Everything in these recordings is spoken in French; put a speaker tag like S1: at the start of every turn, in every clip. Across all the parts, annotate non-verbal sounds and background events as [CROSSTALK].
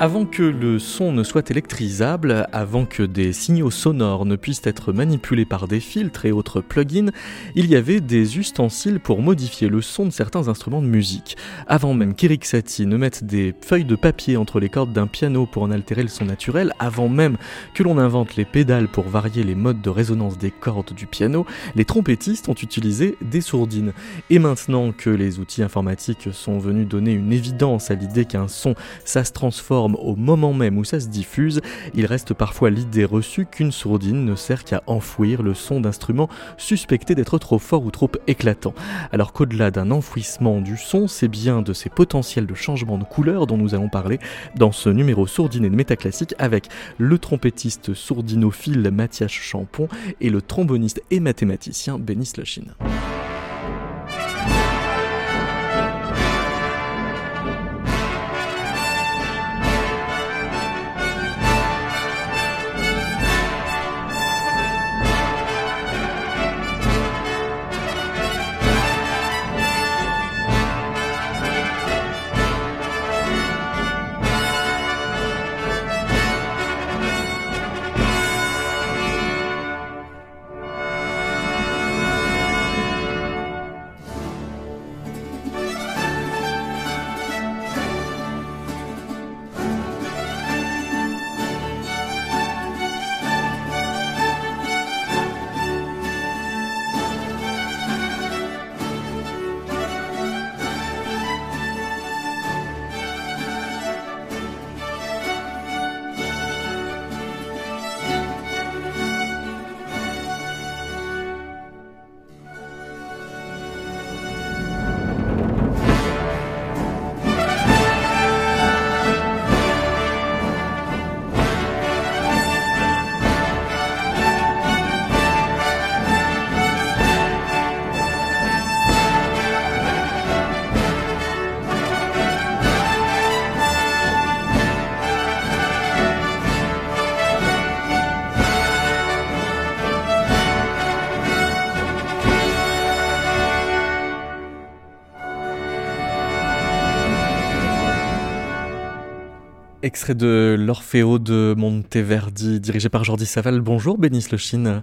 S1: Avant que le son ne soit électrisable, avant que des signaux sonores ne puissent être manipulés par des filtres et autres plugins, il y avait des ustensiles pour modifier le son de certains instruments de musique. Avant même qu'Eric Satie ne mette des feuilles de papier entre les cordes d'un piano pour en altérer le son naturel, avant même que l'on invente les pédales pour varier les modes de résonance des cordes du piano, les trompettistes ont utilisé des sourdines. Et maintenant que les outils informatiques sont venus donner une évidence à l'idée qu'un son, ça se transforme au moment même où ça se diffuse, il reste parfois l'idée reçue qu'une sourdine ne sert qu'à enfouir le son d'instruments suspectés d'être trop forts ou trop éclatants. Alors qu'au-delà d'un enfouissement du son, c'est bien de ces potentiels de changement de couleur dont nous allons parler dans ce numéro sourdiné de métaclassique avec le trompettiste sourdinophile Mathias Champon et le tromboniste et mathématicien Benny Slushin. Extrait de l'Orfeo de Monteverdi, dirigé par Jordi Saval. Bonjour, Bénis Le Chine.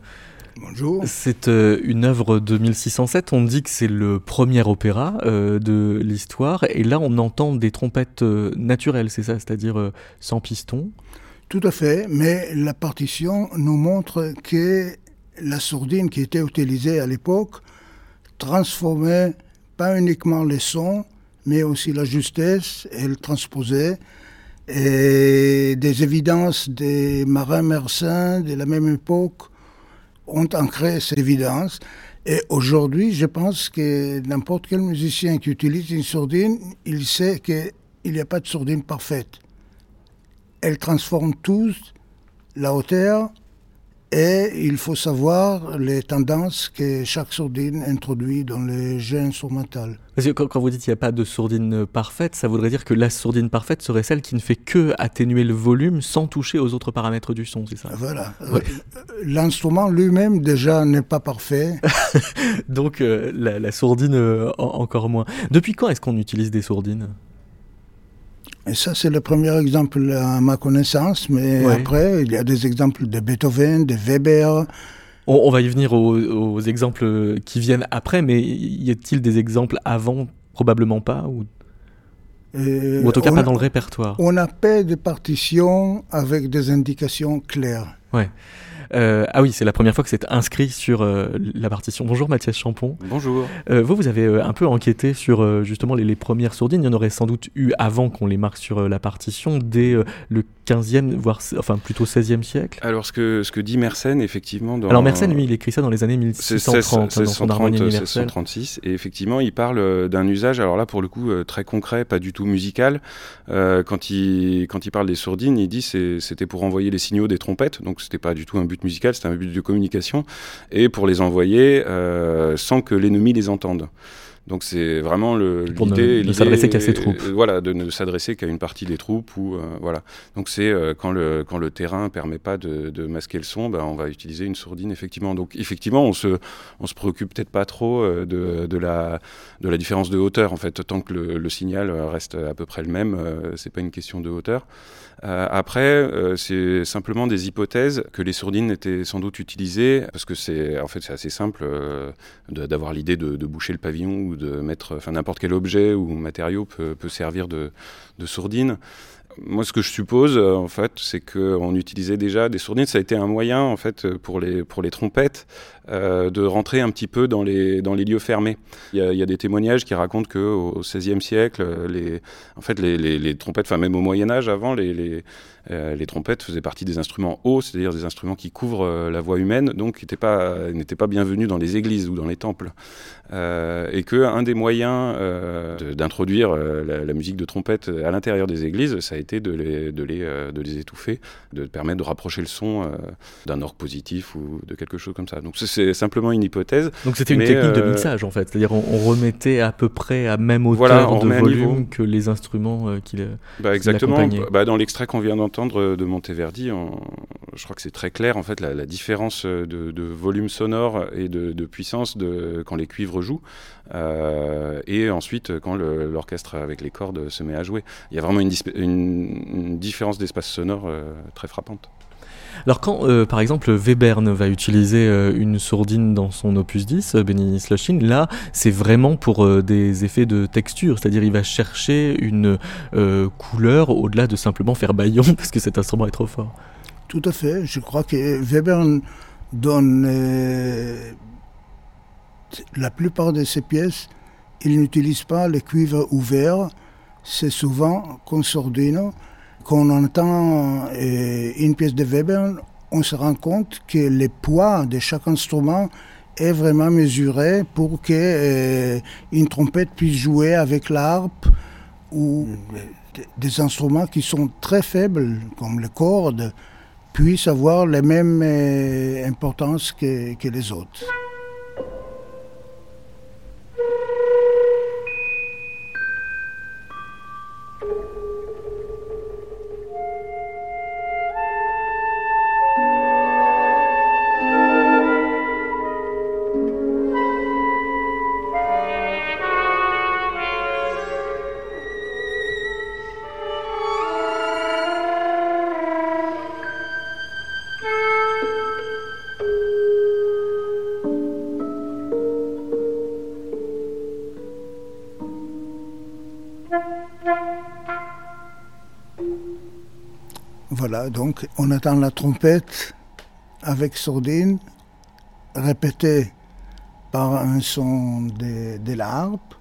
S2: Bonjour.
S1: C'est euh, une œuvre de 1607. On dit que c'est le premier opéra euh, de l'histoire. Et là, on entend des trompettes euh, naturelles, c'est ça? C'est-à-dire sans piston?
S2: Tout à fait. Mais la partition nous montre que la sourdine qui était utilisée à l'époque transformait pas uniquement les sons, mais aussi la justesse. Elle transposait et des évidences des marins mersins de la même époque ont ancré cette évidence. Et aujourd'hui, je pense que n'importe quel musicien qui utilise une sourdine, il sait qu'il n'y a pas de sourdine parfaite. Elle transforme tous la hauteur et il faut savoir les tendances que chaque sourdine introduit dans les jeux instrumentaux.
S1: Parce que quand, vous dites qu'il n'y a pas de sourdine parfaite, ça voudrait dire que la sourdine parfaite serait celle qui ne fait que atténuer le volume sans toucher aux autres paramètres du son, c'est ça?
S2: Voilà. Euh, l'instrument lui-même déjà n'est pas parfait. [LAUGHS]
S1: Donc euh, la, sourdine euh, encore moins. Depuis quand est-ce qu'on utilise des sourdines?
S2: Et ça, c'est le premier exemple à ma connaissance, mais après, il y a des exemples de Beethoven, de Weber.
S1: On, va y venir aux, exemples qui viennent après, mais y a-t-il des exemples avant Probablement pas ou... ou en tout cas pas dans le répertoire.
S2: On a pas de partition avec des indications claires.
S1: Ouais. Euh, ah oui, c'est la première fois que c'est inscrit sur euh, la partition. Bonjour Mathias Champon.
S3: Bonjour.
S1: Euh, vous, vous avez un peu enquêté sur justement les, premières sourdines. Il y en aurait sans doute eu avant qu'on les marque sur la partition, dès le 15e, voire enfin plutôt 16e siècle.
S3: Alors ce que, ce que dit Mersenne, effectivement... Dans...
S1: Alors Mersenne, lui, il écrit ça dans les années 1630,
S3: 1636, et effectivement, il parle d'un usage, alors là, pour le coup, très concret, pas du tout musical. quand, il, quand il parle des sourdines, il dit c'était pour envoyer les signaux des trompettes, donc c'était pas du tout un but musical, c'était un but de communication, et pour les envoyer euh, sans que l'ennemi les entende. Donc c'est vraiment
S1: l'idée de s'adresser qu'à ses troupes.
S3: voilà, de ne s'adresser qu'à une partie des troupes ou voilà. Donc c'est quand le quand le terrain permet pas de, de masquer le son, ben, on va utiliser une sourdine effectivement. Donc effectivement, on se on se préoccupe peut-être pas trop de, de la de la différence de hauteur en fait, tant que le, le signal reste à peu près le même, c'est pas une question de hauteur. Euh, après, euh, c'est simplement des hypothèses que les sourdines étaient sans doute utilisées, parce que c'est en fait c'est assez simple euh, d'avoir l'idée de, boucher le pavillon ou de mettre, enfin n'importe quel objet ou matériau peut, peut servir de, de sourdine moi, ce que je suppose, en fait, c'est qu'on utilisait déjà des sourdines. Ça a été un moyen, en fait, pour les, pour les trompettes, euh, de rentrer un petit peu dans les, dans les lieux fermés. Il y, a, des témoignages qui racontent qu'au XVIe siècle, les, en fait, les, trompettes, enfin même au Moyen Âge, avant, les, euh, les trompettes faisaient partie des instruments hauts, c'est-à-dire des instruments qui couvrent euh, la voix humaine, donc n'étaient pas, pas bienvenus dans les églises ou dans les temples. Euh, et que un des moyens d'introduire la, la, musique de trompette à l'intérieur des églises, ça a été de les, de les, de les étouffer, de permettre de rapprocher le son d'un orgue positif ou de quelque chose comme ça. Donc c'est simplement une hypothèse.
S1: Donc c'était une technique de mixage en fait, c'est-à-dire on, remettait à peu près à même hauteur de volume que les instruments qui,
S3: bah, exactement. Bah, dans l'extrait qu'on vient d'entendre de Monteverdi, je crois que c'est très clair en fait la, différence de, volume sonore et de, puissance de, quand les cuivres jouent, euh, et ensuite quand l'orchestre avec les cordes se met à jouer. Il y a vraiment une, différence d'espace sonore euh, très frappante.
S1: Alors quand, euh, par exemple, Webern va utiliser euh, une sourdine dans son opus 10, euh, Benny Sloshin, là, c'est vraiment pour des effets de texture, c'est-à-dire il va chercher une couleur au-delà de simplement faire baillon, [LAUGHS] parce que cet instrument est trop fort.
S2: Tout à fait, je crois que Webern donne la plupart de ses pièces, il n'utilise pas les cuivres ouverts, c'est souvent con sordino, quand on entend euh, une pièce de Weber, on se rend compte que le poids de chaque instrument est vraiment mesuré pour que euh, une trompette puisse jouer avec l'harpe ou des instruments qui sont très faibles, comme les cordes, puissent avoir la même euh, importance que, que les autres. Voilà, donc on attend la trompette avec sourdine, répétée par un son de, de la harpe,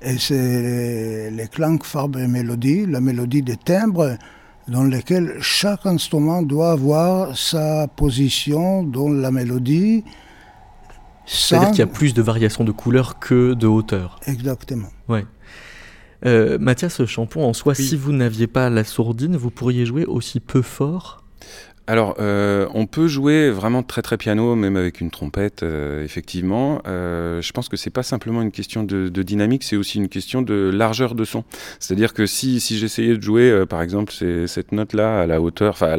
S2: et c'est les, clangs, farbes et mélodies, la mélodie des timbres, dans lesquels chaque instrument doit avoir sa position dans la mélodie.
S1: C'est-à-dire qu'il y a plus de variations de couleurs que de hauteur.
S2: Exactement.
S1: Ouais. Euh, Mathias Champon, en soi, si vous n'aviez pas la sourdine, vous pourriez jouer aussi peu fort?
S3: Alors, euh, on peut jouer vraiment très très piano, même avec une trompette, euh, effectivement. Euh, je pense que c'est pas simplement une question de, dynamique, c'est aussi une question de largeur de son. C'est-à-dire que si, si j'essayais de jouer, par exemple, cette note-là à la hauteur, enfin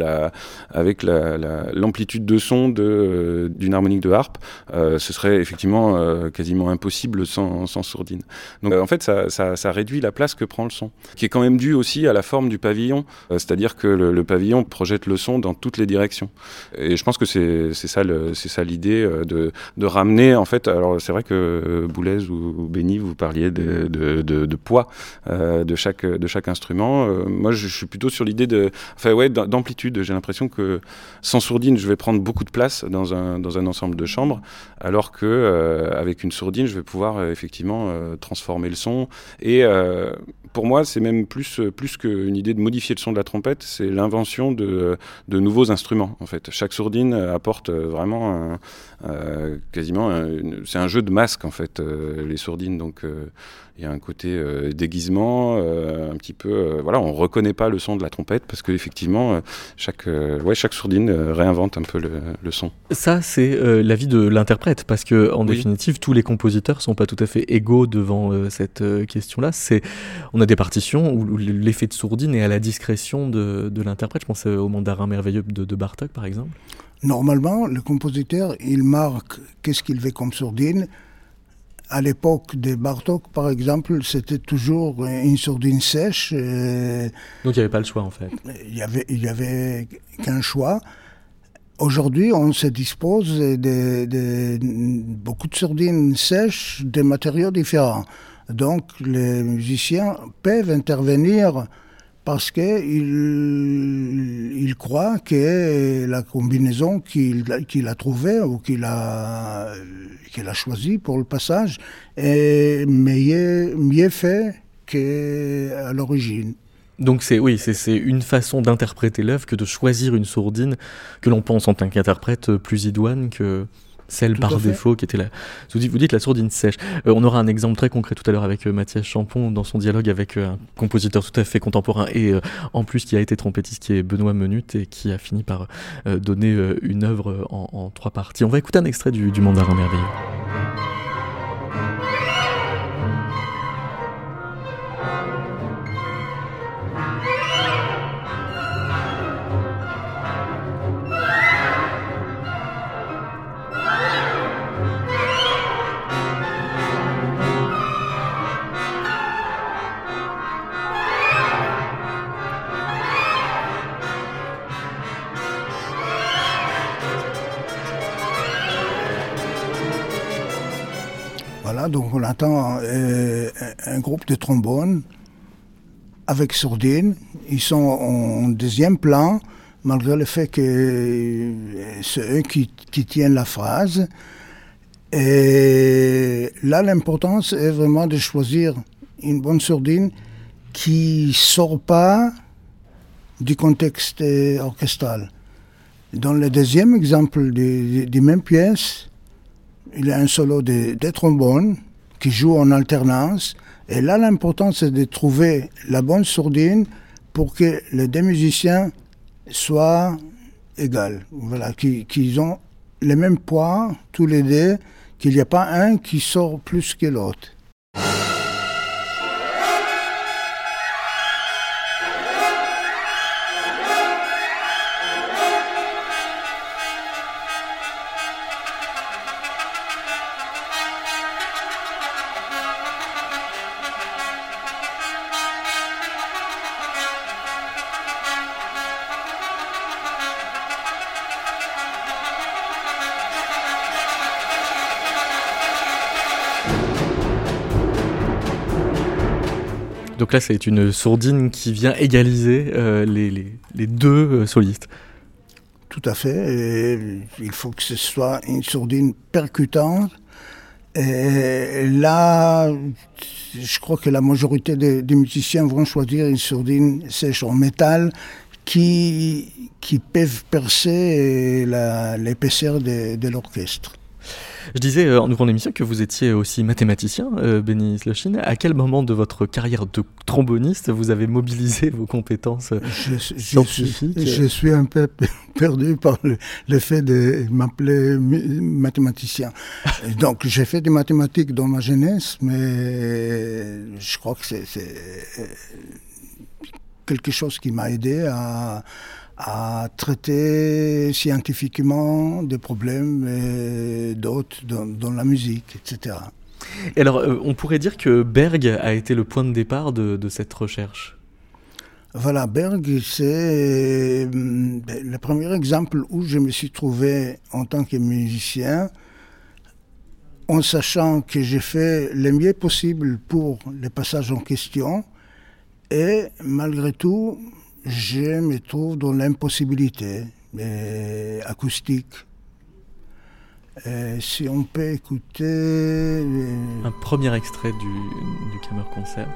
S3: avec l'amplitude la, de son d'une harmonique de harpe, ce serait effectivement quasiment impossible sans, sourdine. Donc, en fait, ça, ça, réduit la place que prend le son, qui est quand même dû aussi à la forme du pavillon. C'est-à-dire que le pavillon projette le son dans toute les directions. Et je pense que c'est ça l'idée euh, de, ramener en fait. Alors c'est vrai que euh, Boulez ou, Benny vous parliez de, poids euh, de chaque instrument. moi je, suis plutôt sur l'idée d'amplitude. J'ai l'impression que sans sourdine je vais prendre beaucoup de place dans un dans un ensemble de chambres, alors que avec une sourdine je vais pouvoir effectivement transformer le son et pour moi, c'est même plus, plus qu'une idée de modifier le son de la trompette, c'est l'invention de, de nouveaux instruments en fait. Chaque sourdine apporte vraiment quasiment c'est un jeu de masque en fait les sourdines donc il y a un côté euh, déguisement, euh, un petit peu. Euh, voilà, on reconnaît pas le son de la trompette parce qu'effectivement, chaque, ouais, chaque sourdine réinvente un peu le, son.
S1: Ça, c'est l'avis de l'interprète parce que, en définitive, tous les compositeurs sont pas tout à fait égaux devant cette question-là. C'est, on a des partitions où l'effet de sourdine est à la discrétion de, de l'interprète. Je pense au mandarin merveilleux de, de Bartok, par exemple.
S2: Normalement, le compositeur, il marque qu'est-ce qu'il veut comme sourdine à l'époque de Bartok, par exemple, c'était toujours une sourdine sèche.
S1: Euh, Donc il n'y avait pas le choix en fait.
S2: Il n'y avait, il y avait qu'un choix. Aujourd'hui, on se dispose de, beaucoup de sourdines sèches, de matériaux différents. Donc les musiciens peuvent intervenir parce qu'il il croit que la combinaison qu'il a trouvée ou qu'il a, qu'il a choisie pour le passage est mieux, mieux fait qu'à l'origine.
S1: Donc c'est oui, c'est une façon d'interpréter l'œuvre que de choisir une sourdine que l'on pense en tant qu'interprète plus idoine que celle par défaut qui était. Vous dites, vous dites la sourdine sèche. Euh, on aura un exemple très concret tout à l'heure avec euh, Mathias Champon dans son dialogue avec euh, un compositeur tout à fait contemporain et en plus qui a été trompettiste qui est Benoît Menut et qui a fini par donner une œuvre en, trois parties. On va écouter un extrait du, du Mandarin merveilleux.
S2: Donc on attend euh, un groupe de trombones avec sourdine. Ils sont en deuxième plan, malgré le fait que euh, c'est eux qui, tiennent la phrase. Et là, l'importance est vraiment de choisir une bonne sourdine qui sort pas du contexte orchestral. Dans le deuxième exemple des, des mêmes pièces, il y a un solo de, de trombone qui joue en alternance. Et là, l'important, c'est de trouver la bonne sourdine pour que les deux musiciens soient égaux. Voilà, qu'ils ont le même poids, tous les deux, qu'il n'y a pas un qui sort plus que l'autre.
S1: C'est une sourdine qui vient égaliser euh, les, deux euh, solistes.
S2: Tout à fait. il faut que ce soit une sourdine percutante. Et là, je crois que la majorité des, musiciens vont choisir une sourdine sèche en métal qui, qui peuvent percer l'épaisseur de l'orchestre.
S1: Je disais euh, en ouvrant l'émission que vous étiez aussi mathématicien, euh, Benny Sloshin. À quel moment de votre carrière de tromboniste vous avez mobilisé vos compétences euh, je, scientifiques
S2: je, suis un peu [LAUGHS] perdu par le, fait de m'appeler mathématicien. Donc j'ai fait des mathématiques dans ma jeunesse, mais je crois que c'est quelque chose qui m'a aidé à à traiter scientifiquement des problèmes d'autres dans, la musique, etc.
S1: Et alors, euh, on pourrait dire que Berg a été le point de départ de, cette recherche?
S2: Voilà, Berg, c'est euh, le premier exemple où je me suis trouvé en tant que musicien, en sachant que j'ai fait le mieux possible pour le passage en question, et malgré tout, je me trouve dans l'impossibilité acoustique. si on peut écouter... Euh,
S1: Un premier extrait du, du Concert.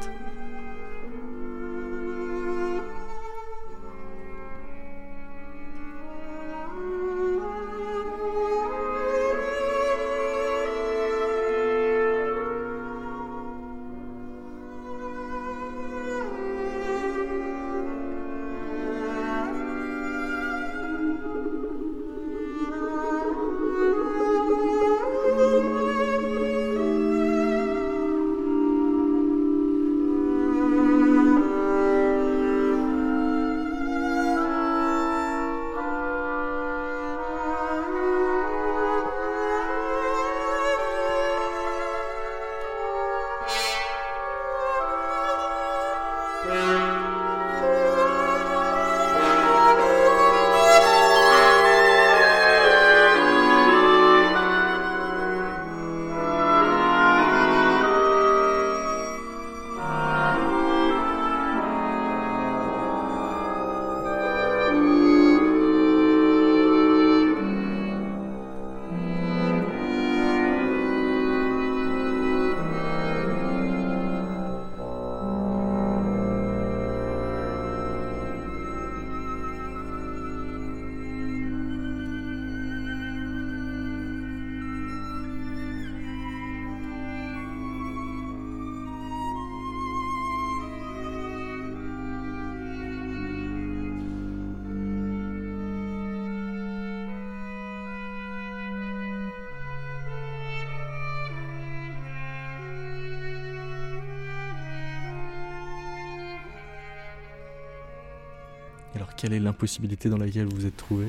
S1: Quelle est l'impossibilité dans laquelle vous êtes trouvé?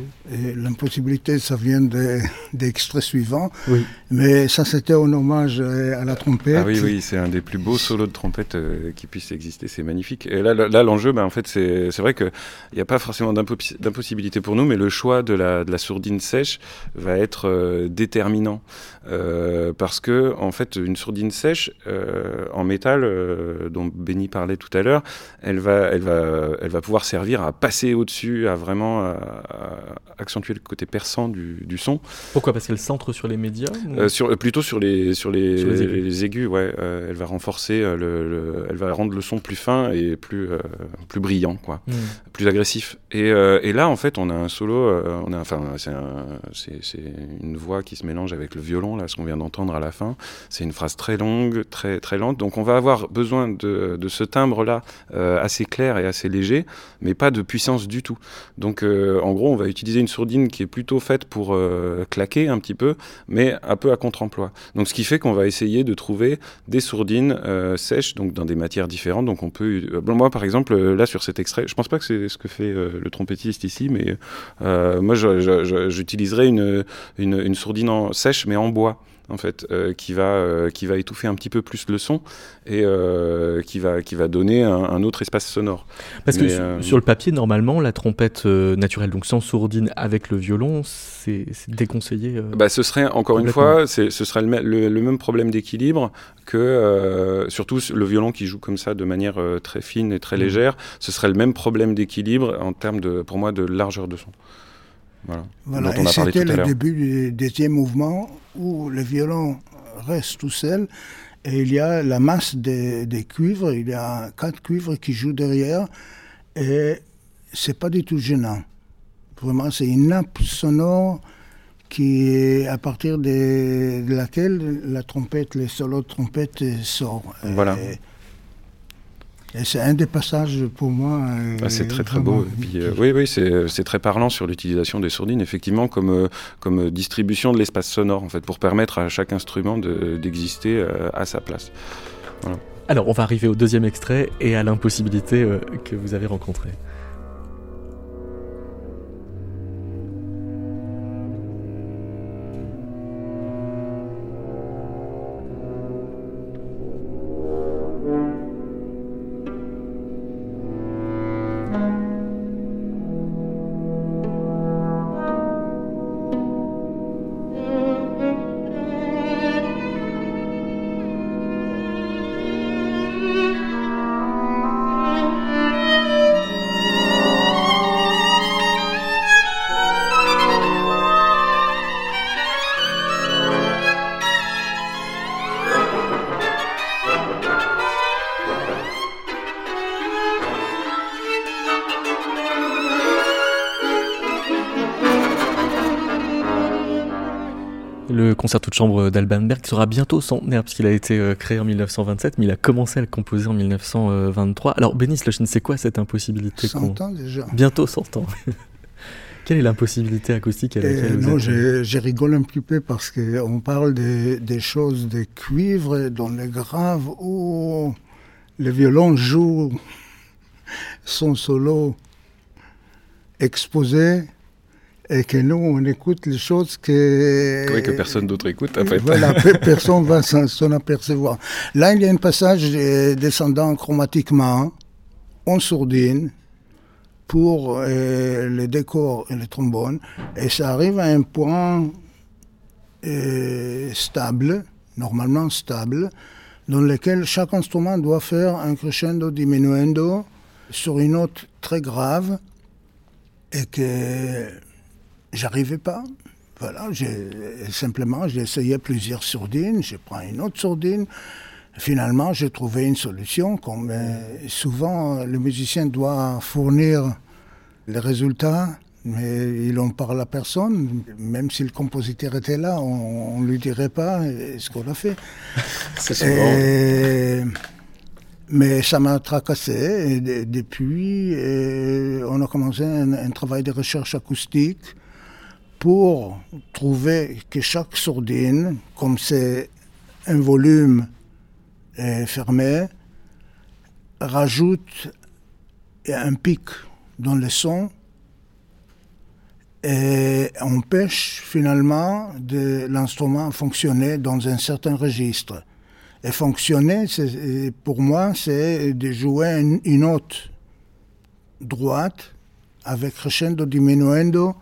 S2: L'impossibilité, ça vient des, extraits suivants.
S1: Oui.
S2: Mais ça, c'était en hommage à la trompette.
S3: Ah oui, oui, c'est un des plus beaux solos de trompette euh, qui puisse exister. C'est magnifique. Et là, là l'enjeu, bah, en fait, c'est vrai qu'il n'y a pas forcément d'impossibilité pour nous, mais le choix de la, de la sourdine sèche va être euh, déterminant. Euh, parce que, en fait, une sourdine sèche en métal, dont Benny parlait tout à l'heure, elle va, elle, va, elle va pouvoir servir à passer au-dessus, à vraiment accentuer le côté perçant du, du son.
S1: Pourquoi? Parce qu'elle centre sur les médias
S3: sur, Plutôt sur les, sur les, les aigus. ouais. elle va renforcer, le, elle va rendre le son plus fin et plus, plus brillant, quoi, hmm. plus agressif. Et, et, là, en fait, on a un solo, on a, enfin, c'est une voix qui se mélange avec le violon, là, ce qu'on vient d'entendre à la fin. C'est une phrase très longue, très, très lente. Donc, on va avoir besoin de, de ce timbre-là assez clair et assez léger, mais pas de puissance tout. Donc, en gros, on va utiliser une sourdine qui est plutôt faite pour claquer un petit peu, mais un peu à contre-emploi. Donc, ce qui fait qu'on va essayer de trouver des sourdines sèches, donc dans des matières différentes. Donc, on peut. moi, par exemple, là, sur cet extrait, je pense pas que c'est ce que fait le trompettiste ici, mais moi, j'utiliserais une, une, une, sourdine en, sèche, mais en bois en fait, euh, qui, va, euh, qui va étouffer un petit peu plus le son et euh, qui, va, qui va donner un, autre espace sonore.
S1: Parce que sur, le papier, normalement, la trompette naturelle, donc sans sourdine avec le violon, c'est déconseillé.
S3: Bah, ce serait, encore une fois, ce serait le, le, même problème d'équilibre que, surtout le violon qui joue comme ça de manière très fine et très mmh. légère, ce serait le même problème d'équilibre en termes, de, pour moi, de largeur de son.
S2: Voilà. et c'était le début du deuxième mouvement où le violon reste tout seul et il y a la masse des, cuivres, il y a quatre cuivres qui jouent derrière et c'est pas du tout gênant. Vraiment, c'est une nappe sonore qui est à partir de, laquelle la trompette, les solos de trompette sortent.
S3: Voilà.
S2: Et c'est un des passages pour moi. Euh,
S3: ah, c'est très très beau. Euh, oui, oui, c'est très parlant sur l'utilisation des sourdines, effectivement, comme, euh, comme distribution de l'espace sonore, en fait, pour permettre à chaque instrument d'exister à sa place.
S1: Alors, on va arriver au deuxième extrait et à l'impossibilité que vous avez rencontrée. Concerto de chambre d'Alban Berg qui sera bientôt centenaire puisqu'il a été euh, créé en 1927 mais il a commencé à le composer en 1923. Alors Bénis ne c'est quoi cette impossibilité
S2: 100 ans déjà.
S1: Bientôt 100 ans. [LAUGHS] Quelle est l'impossibilité acoustique à laquelle vous
S2: Non, je, rigole un petit peu parce qu'on parle des, des, choses de cuivre dans les graves où le violon joue [LAUGHS] son solo exposé et que nous, on écoute les choses que...
S3: Oui, que personne d'autre écoute, en fait.
S2: Voilà, [LAUGHS] personne va s'en apercevoir. Là, il y a un passage descendant chromatiquement, en sourdine, pour euh, les décors et les trombones, et ça arrive à un point euh, stable, normalement stable, dans lequel chaque instrument doit faire un crescendo diminuendo sur une note très grave, et que J'arrivais pas. Voilà, simplement, j'ai essayé plusieurs sourdines, je prends une autre sourdine. Finalement, j'ai trouvé une solution. Comme souvent, le musicien doit fournir les résultats, mais il en parle à personne. Même si le compositeur était là, on ne lui dirait pas ce qu'on a fait. [LAUGHS]
S3: Souvent.
S2: mais ça m'a tracassé. Et depuis, on a commencé un travail de recherche acoustique pour trouver que chaque sourdine, comme c'est un volume fermé, rajoute un pic dans le son et empêche finalement de l'instrument fonctionner dans un certain registre. Et fonctionner, pour moi, c'est de jouer une, une note droite avec crescendo diminuendo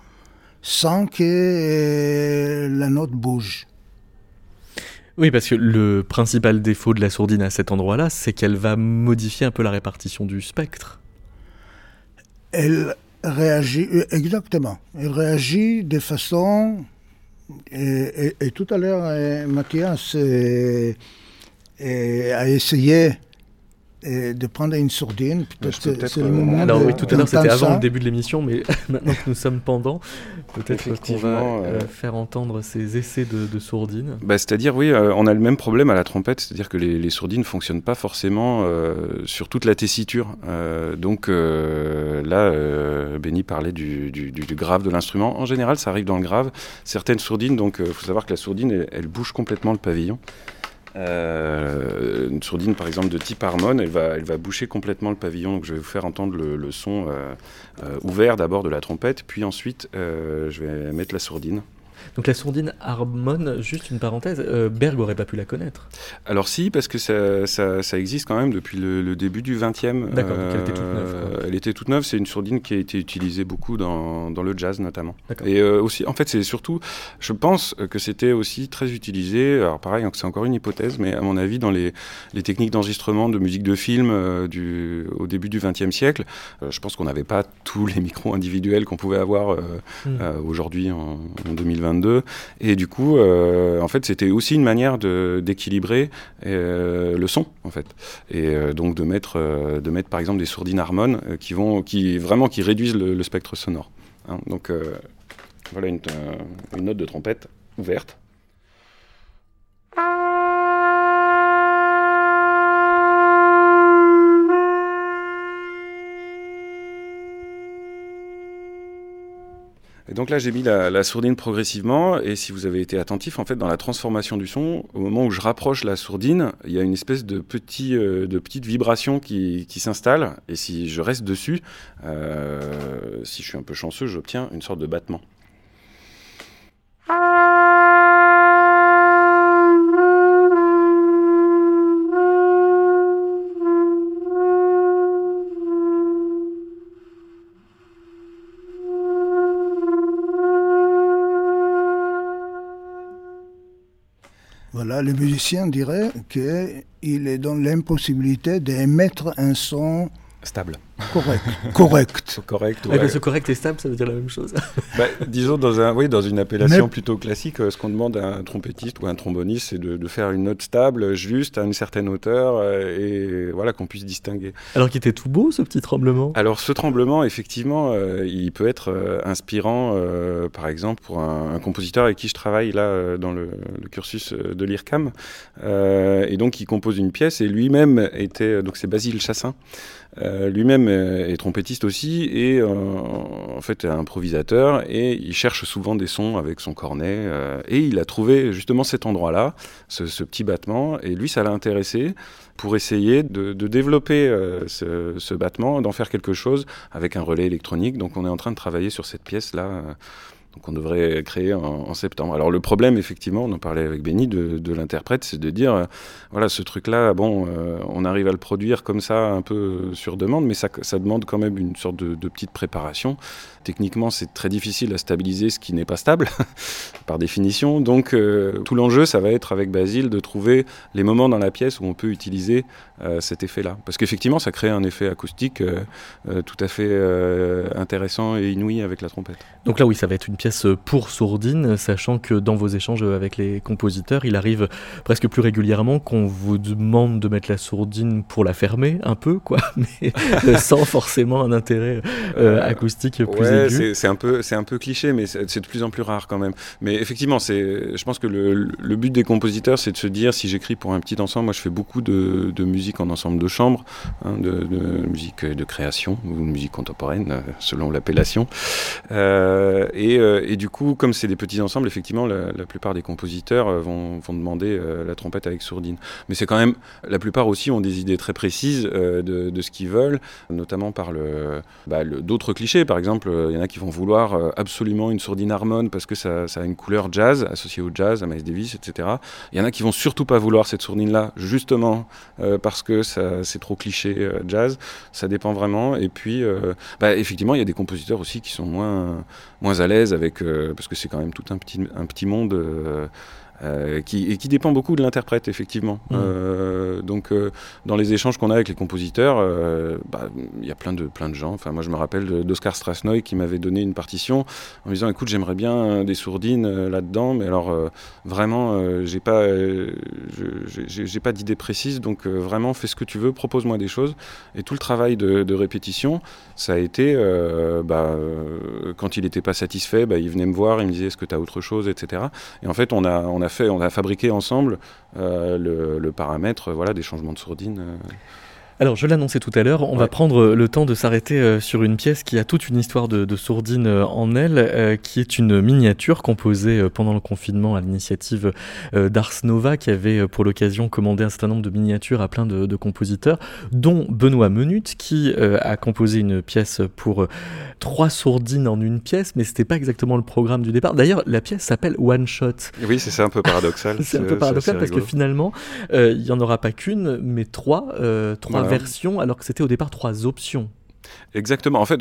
S2: sans que euh, la note bouge.
S1: Oui, parce que le principal défaut de la sourdine à cet endroit-là, c'est qu'elle va modifier un peu la répartition du spectre.
S2: Elle réagit, euh, exactement. Elle réagit de façon. Et, tout à l'heure, euh, Mathias a essayé de prendre une sourdine.
S1: Peut-être c'est le moment. Alors oui, tout à l'heure c'était avant le début de l'émission, mais [LAUGHS] maintenant que nous sommes pendant, peut-être qu'on va euh, euh, faire entendre ces essais de, sourdine.
S3: Bah, c'est-à-dire oui, euh, on a le même problème à la trompette, c'est-à-dire que les, sourdines ne fonctionnent pas forcément sur toute la tessiture. donc là, Benny parlait du, grave de l'instrument. En général, ça arrive dans le grave. Certaines sourdines, donc il faut savoir que la sourdine, elle bouge complètement le pavillon. Euh, une sourdine par exemple de type harmone, elle va, elle va boucher complètement le pavillon. Donc je vais vous faire entendre le, son euh, euh, ouvert d'abord de la trompette, puis ensuite je vais mettre la sourdine.
S1: Donc la sourdine Harmon, juste une parenthèse, euh, Berg aurait pas pu la connaître.
S3: Alors si, parce que ça, ça, existe quand même depuis le, début du 20e.
S1: D'accord, donc elle était toute neuve.
S3: Euh, elle était toute neuve, c'est une sourdine qui a été utilisée beaucoup dans, dans le jazz notamment. Et euh, aussi, en fait, c'est surtout, je pense que c'était aussi très utilisé, alors pareil, c'est encore une hypothèse, mais à mon avis, dans les, les techniques d'enregistrement de musique de film du, au début du 20e siècle, je pense qu'on n'avait pas tous les [LAUGHS] micros individuels qu'on pouvait avoir hmm. aujourd'hui en, en 2022 et du coup, euh, en fait, c'était aussi une manière d'équilibrer euh, le son, en fait. Et euh, donc de mettre, de mettre par exemple des sourdines harmones qui vont, qui vraiment qui réduisent le, spectre sonore. Hein. donc voilà une note de trompette ouverte. Et donc là, j'ai mis la, sourdine progressivement, et si vous avez été attentif, en fait, dans la transformation du son, au moment où je rapproche la sourdine, il y a une espèce de, petit, euh, de petite vibration qui, qui s'installe, et si je reste dessus, euh, si je suis un peu chanceux, j'obtiens une sorte de battement.
S2: Le musicien dirait qu'il est dans l'impossibilité d'émettre un son
S3: stable.
S2: Correct. correct.
S3: correct.
S1: Ouais. ce correct et stable, ça veut dire la même chose.
S3: Bah, disons, dans, un, oui, dans une appellation plutôt classique, euh, ce qu'on demande à un trompettiste ou à un tromboniste, c'est de, faire une note stable, juste, à une certaine hauteur, euh, et voilà, qu'on puisse distinguer.
S1: Alors qu'il était tout beau, ce petit tremblement
S3: Alors, ce tremblement, effectivement, euh, il peut être inspirant, par exemple, pour un, compositeur avec qui je travaille là, dans le, cursus de l'IRCAM. et donc, il compose une pièce, et lui-même était, donc c'est Basile Chassin, lui-même est trompettiste aussi et euh, en fait improvisateur et il cherche souvent des sons avec son cornet euh, et il a trouvé justement cet endroit-là, ce, petit battement et lui ça l'a intéressé pour essayer de, développer euh, ce, ce, battement, d'en faire quelque chose avec un relais électronique. Donc on est en train de travailler sur cette pièce-là donc on devrait créer en, septembre. Alors le problème, effectivement, on en parlait avec Benny de, l'interprète, c'est de dire, euh, voilà, ce truc-là, bon, euh, on arrive à le produire comme ça, un peu sur demande, mais ça, demande quand même une sorte de, petite préparation. Techniquement, c'est très difficile à stabiliser ce qui n'est pas stable, [LAUGHS] par définition. Donc euh, tout l'enjeu, ça va être avec Basile de trouver les moments dans la pièce où on peut utiliser cet effet-là. Parce qu'effectivement, ça crée un effet acoustique tout à fait intéressant et inouï avec la trompette.
S1: Donc là, oui, ça va être une pièce pour sourdine, sachant que dans vos échanges avec les compositeurs, il arrive presque plus régulièrement qu'on vous demande de mettre la sourdine pour la fermer, un peu, quoi, [LAUGHS] mais sans forcément un intérêt euh, acoustique plus
S3: ouais, aigu. C'est un, peu, un peu cliché, mais c'est de plus en plus rare quand même. Mais effectivement, je pense que le, le, but des compositeurs, c'est de se dire, si j'écris pour un petit ensemble, moi je fais beaucoup de, de musique en ensemble de chambre, hein, de, de, musique de création ou musique contemporaine, selon l'appellation. Euh, et euh, et, du coup, comme c'est des petits ensembles, effectivement, la, plupart des compositeurs vont, vont demander la trompette avec sourdine. Mais c'est quand même, la plupart aussi ont des idées très précises de, ce qu'ils veulent, notamment par bah, le, d'autres clichés. Par exemple, il y en a qui vont vouloir absolument une sourdine harmone parce que ça, ça, a une couleur jazz associée au jazz, à Miles Davis, etc. Il y en a qui vont surtout pas vouloir cette sourdine-là, justement parce que c'est trop cliché jazz. Ça dépend vraiment. Et puis, bah, effectivement, il y a des compositeurs aussi qui sont moins, moins à l'aise euh, parce que c'est quand même tout un petit, un petit monde. Euh, qui, et qui dépend beaucoup de l'interprète, effectivement. Mmh. Euh, donc, euh, dans les échanges qu'on a avec les compositeurs, bah, il y a plein de, plein de gens. Enfin, moi, je me rappelle d'Oscar Strasnoy qui m'avait donné une partition en me disant Écoute, j'aimerais bien des sourdines là-dedans, mais alors, vraiment, j'ai pas, j'ai pas d'idée précise, donc vraiment, fais ce que tu veux, propose-moi des choses. Et tout le travail de, répétition, ça a été, bah, quand il n'était pas satisfait, bah, il venait me voir, il me disait Est-ce que tu as autre chose, etc. Et en fait, on a, on a on a fabriqué ensemble euh, le, paramètre voilà, des changements de sourdine. Euh.
S1: Alors, je l'annonçais tout à l'heure, on va prendre le temps de s'arrêter euh, sur une pièce qui a toute une histoire de, sourdine euh, en elle, euh, qui est une miniature composée pendant le confinement à l'initiative d'Ars Nova, qui avait pour l'occasion commandé un certain nombre de miniatures à plein de, compositeurs, dont Benoît Menut, qui a composé une pièce pour trois sourdines en une pièce, mais c'était pas exactement le programme du départ. D'ailleurs, la pièce s'appelle One Shot.
S3: Oui, c'est un peu paradoxal. [LAUGHS]
S1: c'est un peu paradoxal parce que finalement, il n'y en aura pas qu'une, mais trois, trois version alors que c'était au départ trois options.
S3: Exactement. En fait,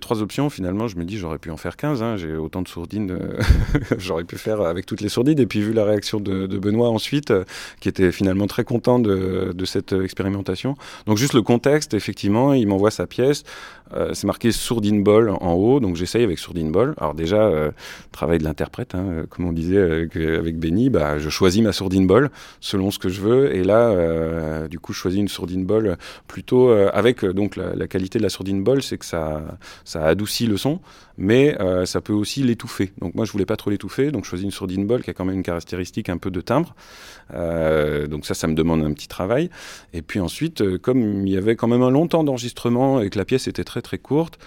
S3: trois options, finalement, je me dis, j'aurais pu en faire 15. Hein. J'ai autant de sourdines, euh, [LAUGHS] j'aurais pu faire avec toutes les sourdines. Et puis, vu la réaction de, Benoît ensuite, euh, qui était finalement très content de, cette expérimentation. Donc, juste le contexte, effectivement, il m'envoie sa pièce. Euh, c'est marqué sourdine ball en haut, donc j'essaye avec sourdine ball. Alors, déjà, travail de l'interprète, hein, comme on disait avec, avec Benny, bah, je choisis ma sourdine ball selon ce que je veux. Et là, du coup, je choisis une sourdine ball plutôt avec donc la, la qualité de la sourdine c'est que ça, ça adoucit le son, mais euh, ça peut aussi l'étouffer. Donc moi, je voulais pas trop l'étouffer, donc je choisis une sourdine bol qui a quand même une caractéristique un peu de timbre. Euh, donc ça, ça me demande un petit travail. Et puis ensuite, euh, comme il y avait quand même un long temps d'enregistrement et que la pièce était très très courte,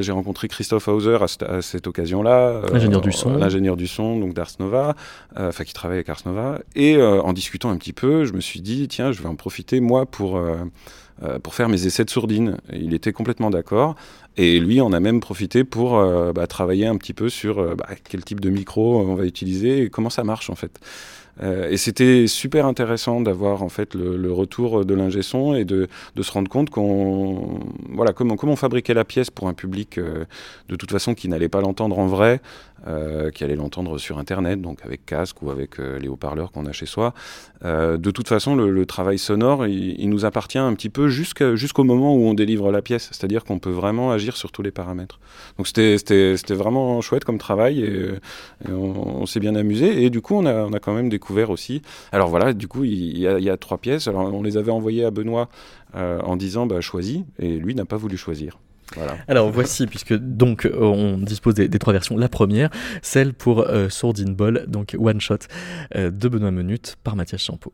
S3: j'ai rencontré Christophe Hauser à, cette occasion-là,
S1: l'ingénieur du son,
S3: l'ingénieur du son, donc d'Ars Nova, enfin qui travaille avec Ars Nova. Et en discutant un petit peu, je me suis dit tiens, je vais en profiter moi pour euh, pour faire mes essais de sourdine. Il était complètement d'accord. Et lui en a même profité pour euh, bah, travailler un petit peu sur euh, bah, quel type de micro on va utiliser et comment ça marche en fait. Et c'était super intéressant d'avoir en fait le, retour de l'ingé son et de, se rendre compte qu'on voilà comment comment on fabriquait la pièce pour un public de toute façon qui n'allait pas l'entendre en vrai, euh, qui allait l'entendre sur internet donc avec casque ou avec les haut-parleurs qu'on a chez soi. de toute façon le, travail sonore il, nous appartient un petit peu jusqu'au moment où on délivre la pièce, c'est-à-dire qu'on peut vraiment agir sur tous les paramètres. Donc c'était vraiment chouette comme travail et, on, s'est bien amusé et du coup on a quand même des aussi. Alors voilà, du coup, il y, a, trois pièces. Alors on les avait envoyées à Benoît euh, en disant bah, choisis, et lui n'a pas voulu choisir.
S1: Alors voici, puisque donc euh, on dispose des, trois versions. La première, celle pour euh, Sourdine Ball, donc One Shot de Benoît Menut par Mathias Champeau.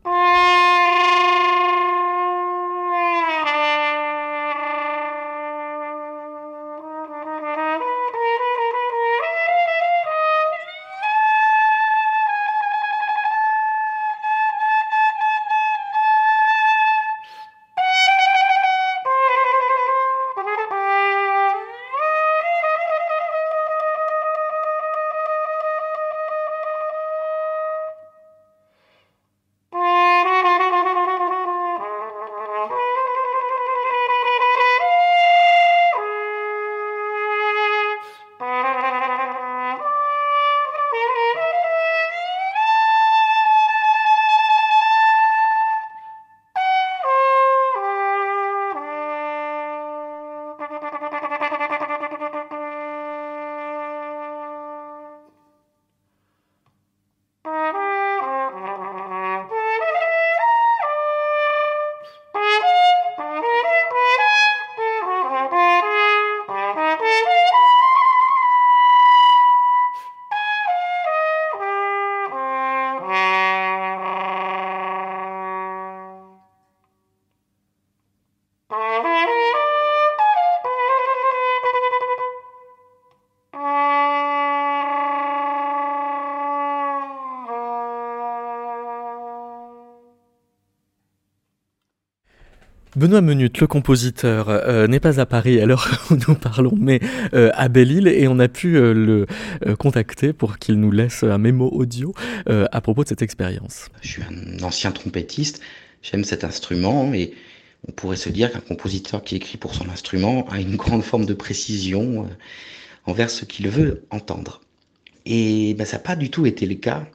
S1: Benoît Menut, le compositeur, euh, n'est pas à Paris à l'heure où nous parlons, mais euh, à Belle-Île, et on a pu euh, le contacter pour qu'il nous laisse un mémo audio à propos de cette expérience.
S4: Je suis un ancien trompettiste, j'aime cet instrument, et on pourrait se dire qu'un compositeur qui écrit pour son instrument a une grande forme de précision envers ce qu'il veut entendre. Et ben, ça n'a pas du tout été le cas.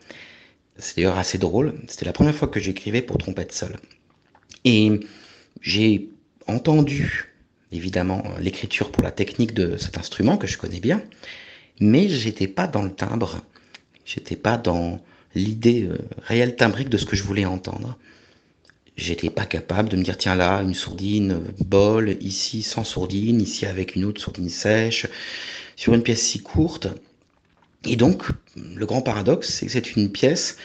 S4: C'est d'ailleurs assez drôle. C'était la première fois que j'écrivais pour trompette seule. J'ai entendu évidemment l'écriture pour la technique de cet instrument que je connais bien, mais j'étais pas dans le timbre, j'étais pas dans l'idée euh, réelle timbrique de ce que je voulais entendre. J'étais pas capable de me dire tiens là une sourdine bol, ici sans sourdine, ici avec une autre sourdine sèche, sur une pièce si courte. Et donc le grand paradoxe, c'est que c'est une pièce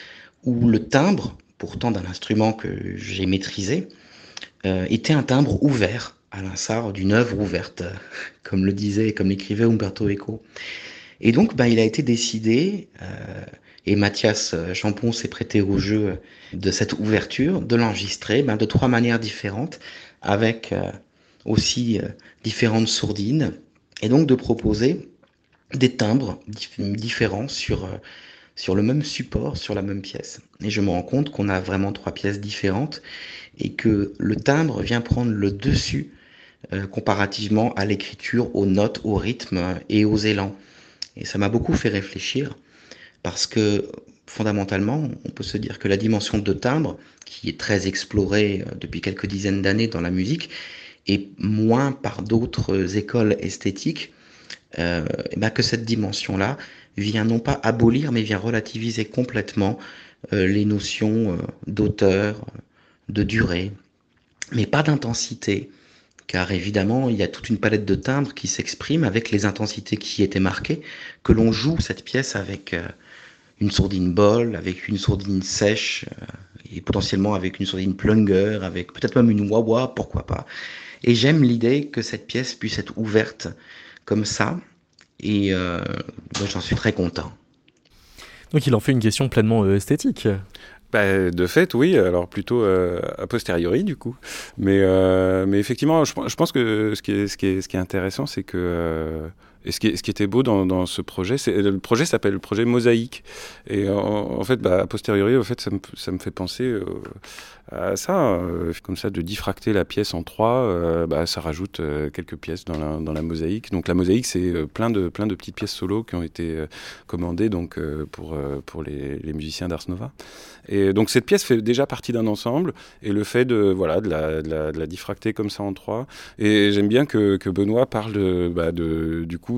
S4: où le timbre, pourtant d'un instrument que j'ai maîtrisé, euh, était un timbre ouvert, à l'instar d'une œuvre ouverte, [LAUGHS] comme le disait, comme l'écrivait Umberto Eco. Et donc, bah, il a été décidé, euh, et Mathias Champon s'est prêté au jeu de cette ouverture, de l'enregistrer bah, de trois manières différentes, avec euh, aussi différentes sourdines, et donc de proposer des timbres différents sur, sur le même support, sur la même pièce. Et je me rends compte qu'on a vraiment trois pièces différentes et que le timbre vient prendre le dessus euh, comparativement à l'écriture, aux notes, au rythme et aux élans. Et ça m'a beaucoup fait réfléchir parce que fondamentalement, on peut se dire que la dimension de timbre, qui est très explorée euh, depuis quelques dizaines d'années dans la musique, et moins par d'autres écoles esthétiques, euh, ben que cette dimension-là vient non pas abolir, mais vient relativiser complètement euh, les notions d'auteur, de durée, mais pas d'intensité, car évidemment, il y a toute une palette de timbres qui s'exprime avec les intensités qui étaient marquées, que l'on joue cette pièce avec euh, une sourdine bol, avec une sourdine sèche, euh, et potentiellement avec une sourdine plunger, avec peut-être même une wah pourquoi pas. Et j'aime l'idée que cette pièce puisse être ouverte comme ça, et euh, j'en suis très content.
S1: Donc il en fait une question pleinement esthétique.
S3: Bah, de fait, oui. Alors plutôt euh, a posteriori, du coup. Mais, euh, mais effectivement, je, pense que ce qui est, ce qui est, ce qui est intéressant, c'est que euh, et ce qui, était beau dans, ce projet, le projet s'appelle le projet Mosaïque. Et en, fait, bah, a posteriori, en fait, ça me, fait penser à ça, comme ça, de diffracter la pièce en trois. bah, ça rajoute quelques pièces dans la, mosaïque. Donc la mosaïque, c'est plein de petites pièces solo qui ont été commandées donc pour les, musiciens d'Ars Nova. Et donc cette pièce fait déjà partie d'un ensemble, et le fait de, la, diffracter comme ça en trois. Et j'aime bien que, Benoît parle bah du coup,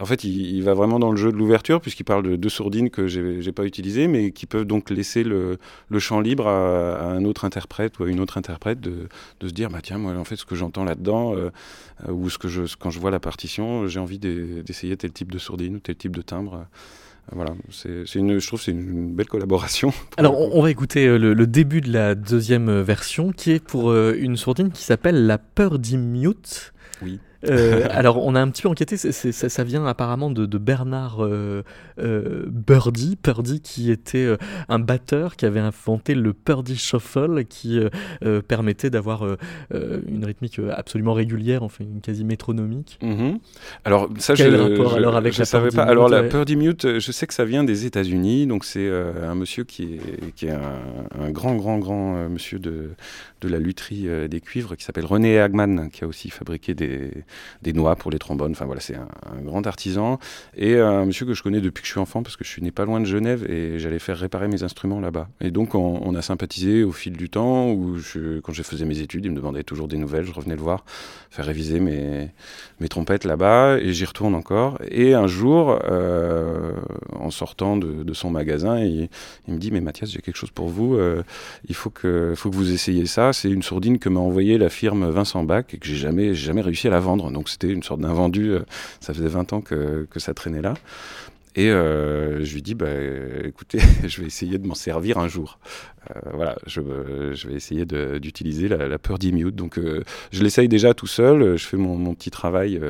S3: en fait, il, va vraiment dans le jeu de l'ouverture, puisqu'il parle de deux sourdines que j'ai pas utilisées, mais qui peuvent donc laisser le, le champ libre à, un autre interprète ou à une autre interprète de, de se dire, bah tiens, moi en fait, ce que j'entends là-dedans, euh, ou ce que je, quand je vois la partition, j'ai envie d'essayer tel type de sourdine ou tel type de timbre. Voilà, c'est une, je trouve c'est une belle collaboration. [LAUGHS]
S1: Alors on, va écouter euh, le, début de la deuxième euh, version qui est pour euh, une sourdine qui s'appelle La peur d'Immute.
S3: Oui.
S1: Euh, alors, on a un petit peu enquêté, ça, vient apparemment de, Bernard euh, euh, Birdie, qui était euh, un batteur qui avait inventé le Purdy Shuffle, qui permettait d'avoir une rythmique absolument régulière, enfin une quasi métronomique.
S3: Mm-hmm. Alors, ça,
S1: Quel je, rapport alors avec la savais pas.
S3: Alors, la Purdy Mute, je sais que ça vient des États-Unis, donc c'est un monsieur qui est, qui est un, grand, grand, grand monsieur de, de la lutherie des cuivres qui s'appelle René Hagman, qui a aussi fabriqué des des noix pour les trombones. Enfin voilà, c'est un, grand artisan et un monsieur que je connais depuis que je suis enfant parce que je suis né pas loin de Genève et j'allais faire réparer mes instruments là-bas. Et donc on, a sympathisé au fil du temps où quand je faisais mes études, il me demandait toujours des nouvelles, je revenais le voir, faire réviser mes, mes trompettes là-bas et j'y retourne encore. Et un jour, euh, en sortant de, son magasin, il, me dit mais Mathias, j'ai quelque chose pour vous, euh, il faut que, faut que vous essayiez ça. C'est une sourdine que m'a envoyée la firme Vincent Bach et que j'ai jamais, jamais réussi à la vendre. Donc c'était une sorte d'invendu. Euh, ça faisait 20 ans que, que ça traînait là. Et euh, je lui dis, bah, écoutez, [LAUGHS] je vais essayer de m'en servir un jour. Voilà, je, vais essayer d'utiliser la, la Purdy Mute. Donc, je l'essaye déjà tout seul. Je fais mon, petit travail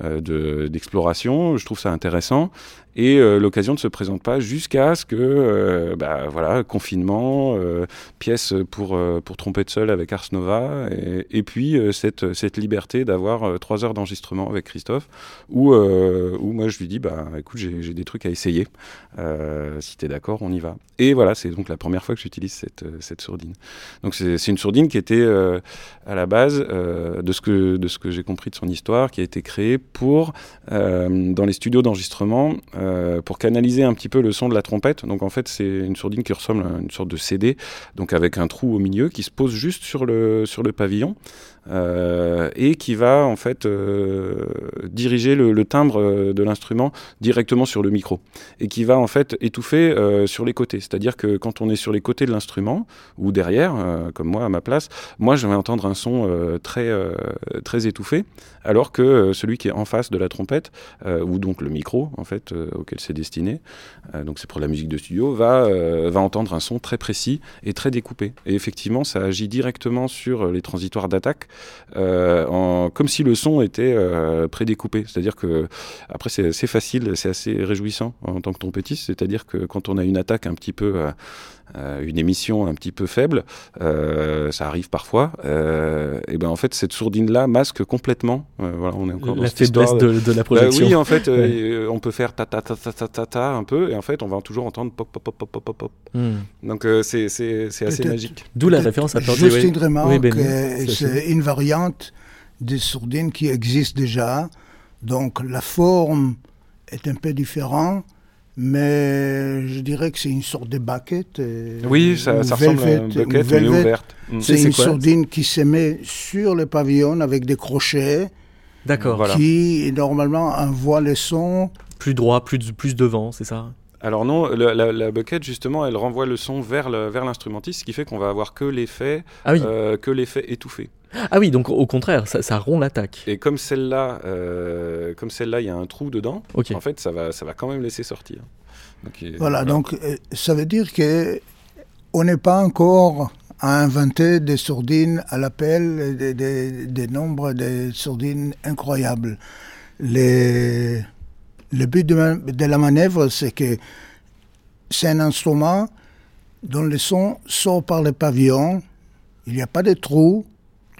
S3: d'exploration. je trouve ça intéressant et euh, l'occasion ne se présente pas jusqu'à ce que, euh, bah, voilà, confinement, euh, pièce pour, pour trompette seule avec Ars Nova, et, et puis cette, cette liberté d'avoir trois heures d'enregistrement avec Christophe, où, où moi je lui dis, bah, écoute, j'ai des trucs à essayer, si tu es d'accord, on y va. Et voilà, c'est donc la première fois que j'utilise cette, cette sourdine. Donc c'est une sourdine qui était à la base, de ce que, de ce que j'ai compris de son histoire, qui a été créée pour, dans les studios d'enregistrement, euh, pour canaliser un petit peu le son de la trompette. Donc en fait, c'est une sourdine qui ressemble à une sorte de CD, donc avec un trou au milieu qui se pose juste sur le, sur le pavillon. Euh, et qui va en fait euh, diriger le, timbre euh, de l'instrument directement sur le micro et qui va en fait étouffer sur les côtés. C'est-à-dire que quand on est sur les côtés de l'instrument ou derrière, comme moi à ma place, moi je vais entendre un son très très étouffé, alors que celui qui est en face de la trompette ou donc le micro en fait auquel c'est destiné, donc c'est pour la musique de studio, va va entendre un son très précis et très découpé. Et effectivement, ça agit directement sur les transitoires d'attaque en, comme si le son était euh, prédécoupé. C'est-à-dire que, après, c'est facile, c'est assez réjouissant en tant que trompettiste. C'est-à-dire que quand on a une attaque un petit peu. Euh, une émission un petit peu faible, ça arrive parfois. et ben en fait cette sourdine là masque complètement. voilà, on est encore
S1: la faiblesse de, de, la bah projection.
S3: oui, en fait, [LAUGHS] on peut faire ta ta ta ta ta ta un peu, et en fait on va toujours entendre pop pop pop pop pop pop. Hmm. Donc c'est c'est assez magique.
S1: D'où la référence à
S2: Juste une remarque, c'est une variante des sourdines qui existent déjà. Donc la forme est un peu différente, mais je dirais que c'est une sorte de baquette.
S3: Euh, oui, ça, ça ressemble à une baquette, mais ouverte.
S2: Mm. C'est une sourdine qui se met sur le pavillon avec des crochets.
S1: D'accord.
S2: Qui normalement envoie le son.
S1: Plus droit, plus, plus devant, c'est ça?
S3: Alors non, la, bucket justement, elle renvoie le son vers l'instrumentiste, ce qui fait qu'on va avoir que l'effet ah euh, que l'effet étouffé.
S1: Ah oui, donc au contraire, ça, rompt l'attaque.
S3: Et comme celle-là, euh, comme celle-là, il y a un trou dedans. En fait, ça va, ça va quand même laisser sortir.
S2: voilà, donc euh, ça veut dire que on n'est pas encore à inventer des sourdines à l'appel, des, nombres de sourdines incroyables. Les, le but de, de la manœuvre, c'est que c'est un instrument dont le son sort par le pavillon. Il n'y a pas de trou,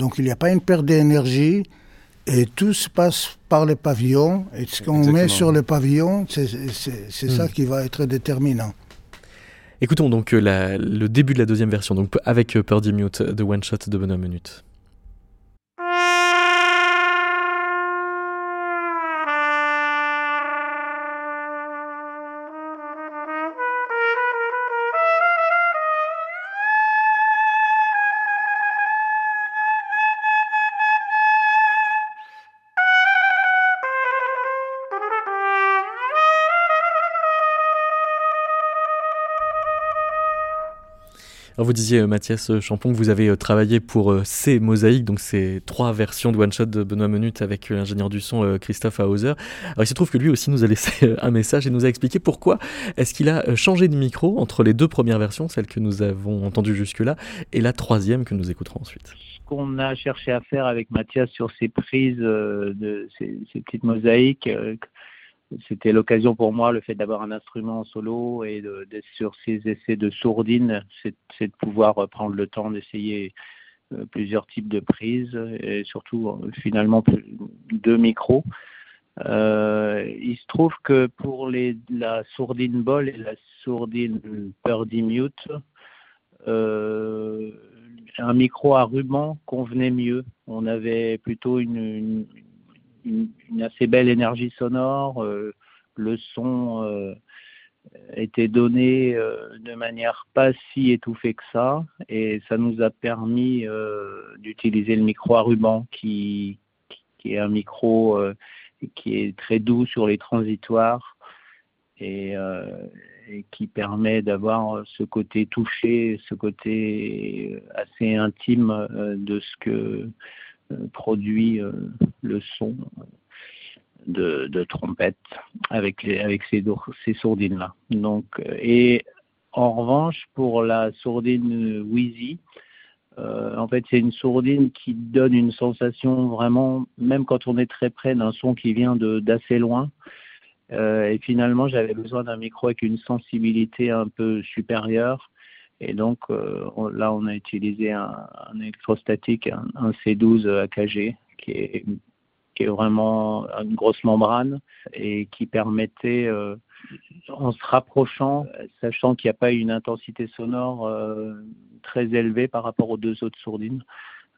S2: donc il n'y a pas une perte d'énergie et tout se passe par le pavillon. Et ce qu'on met sur le pavillon, c'est ça hmm. qui va être déterminant.
S1: Écoutons donc euh, le début de la deuxième version, donc avec euh, Purdy Mute de One Shot de Bonhomme Minute. Vous disiez, euh, Mathias Champon, que vous avez euh, travaillé pour euh, ces mosaïques, donc ces trois versions de One Shot de Benoît Menut avec l'ingénieur du son Christophe Hauser. Alors il se trouve que lui aussi nous a laissé un message et nous a expliqué pourquoi est-ce qu'il a changé de micro entre les deux premières versions, celles que nous avons entendues jusque-là, et la troisième que nous écouterons ensuite.
S5: Ce qu'on a cherché à faire avec Mathias sur ces prises de ces petites mosaïques, c'était l'occasion pour moi, le fait d'avoir un instrument en solo et d'être sur ces essais de sourdine, c'est de pouvoir prendre le temps d'essayer euh, plusieurs types de prises et surtout euh, finalement deux micros. Euh, il se trouve que pour les, la sourdine ball et la sourdine Purdy Mute, un micro à ruban convenait mieux. On avait plutôt une, assez belle énergie sonore. Euh, le son euh, était donné euh, de manière pas si étouffée que ça, et ça nous a permis d'utiliser le micro à ruban, qui, qui est un micro qui est très doux sur les transitoires et, qui permet d'avoir ce côté touché, ce côté assez intime de ce que produit euh, le son de, trompette avec, ces, sourdines-là. Donc, euh, et en revanche, pour la sourdine Wheezy, euh, en fait, c'est une sourdine qui donne une sensation vraiment, même quand on est très près d'un son qui vient d'assez loin. Euh, et finalement, j'avais besoin d'un micro avec une sensibilité un peu supérieure. Et donc euh, là, on a utilisé un, électrostatique, un, C12 AKG, qui est, qui est vraiment une grosse membrane et qui permettait en se rapprochant, sachant qu'il n'y a pas une intensité sonore euh, très élevée par rapport aux deux autres sourdines,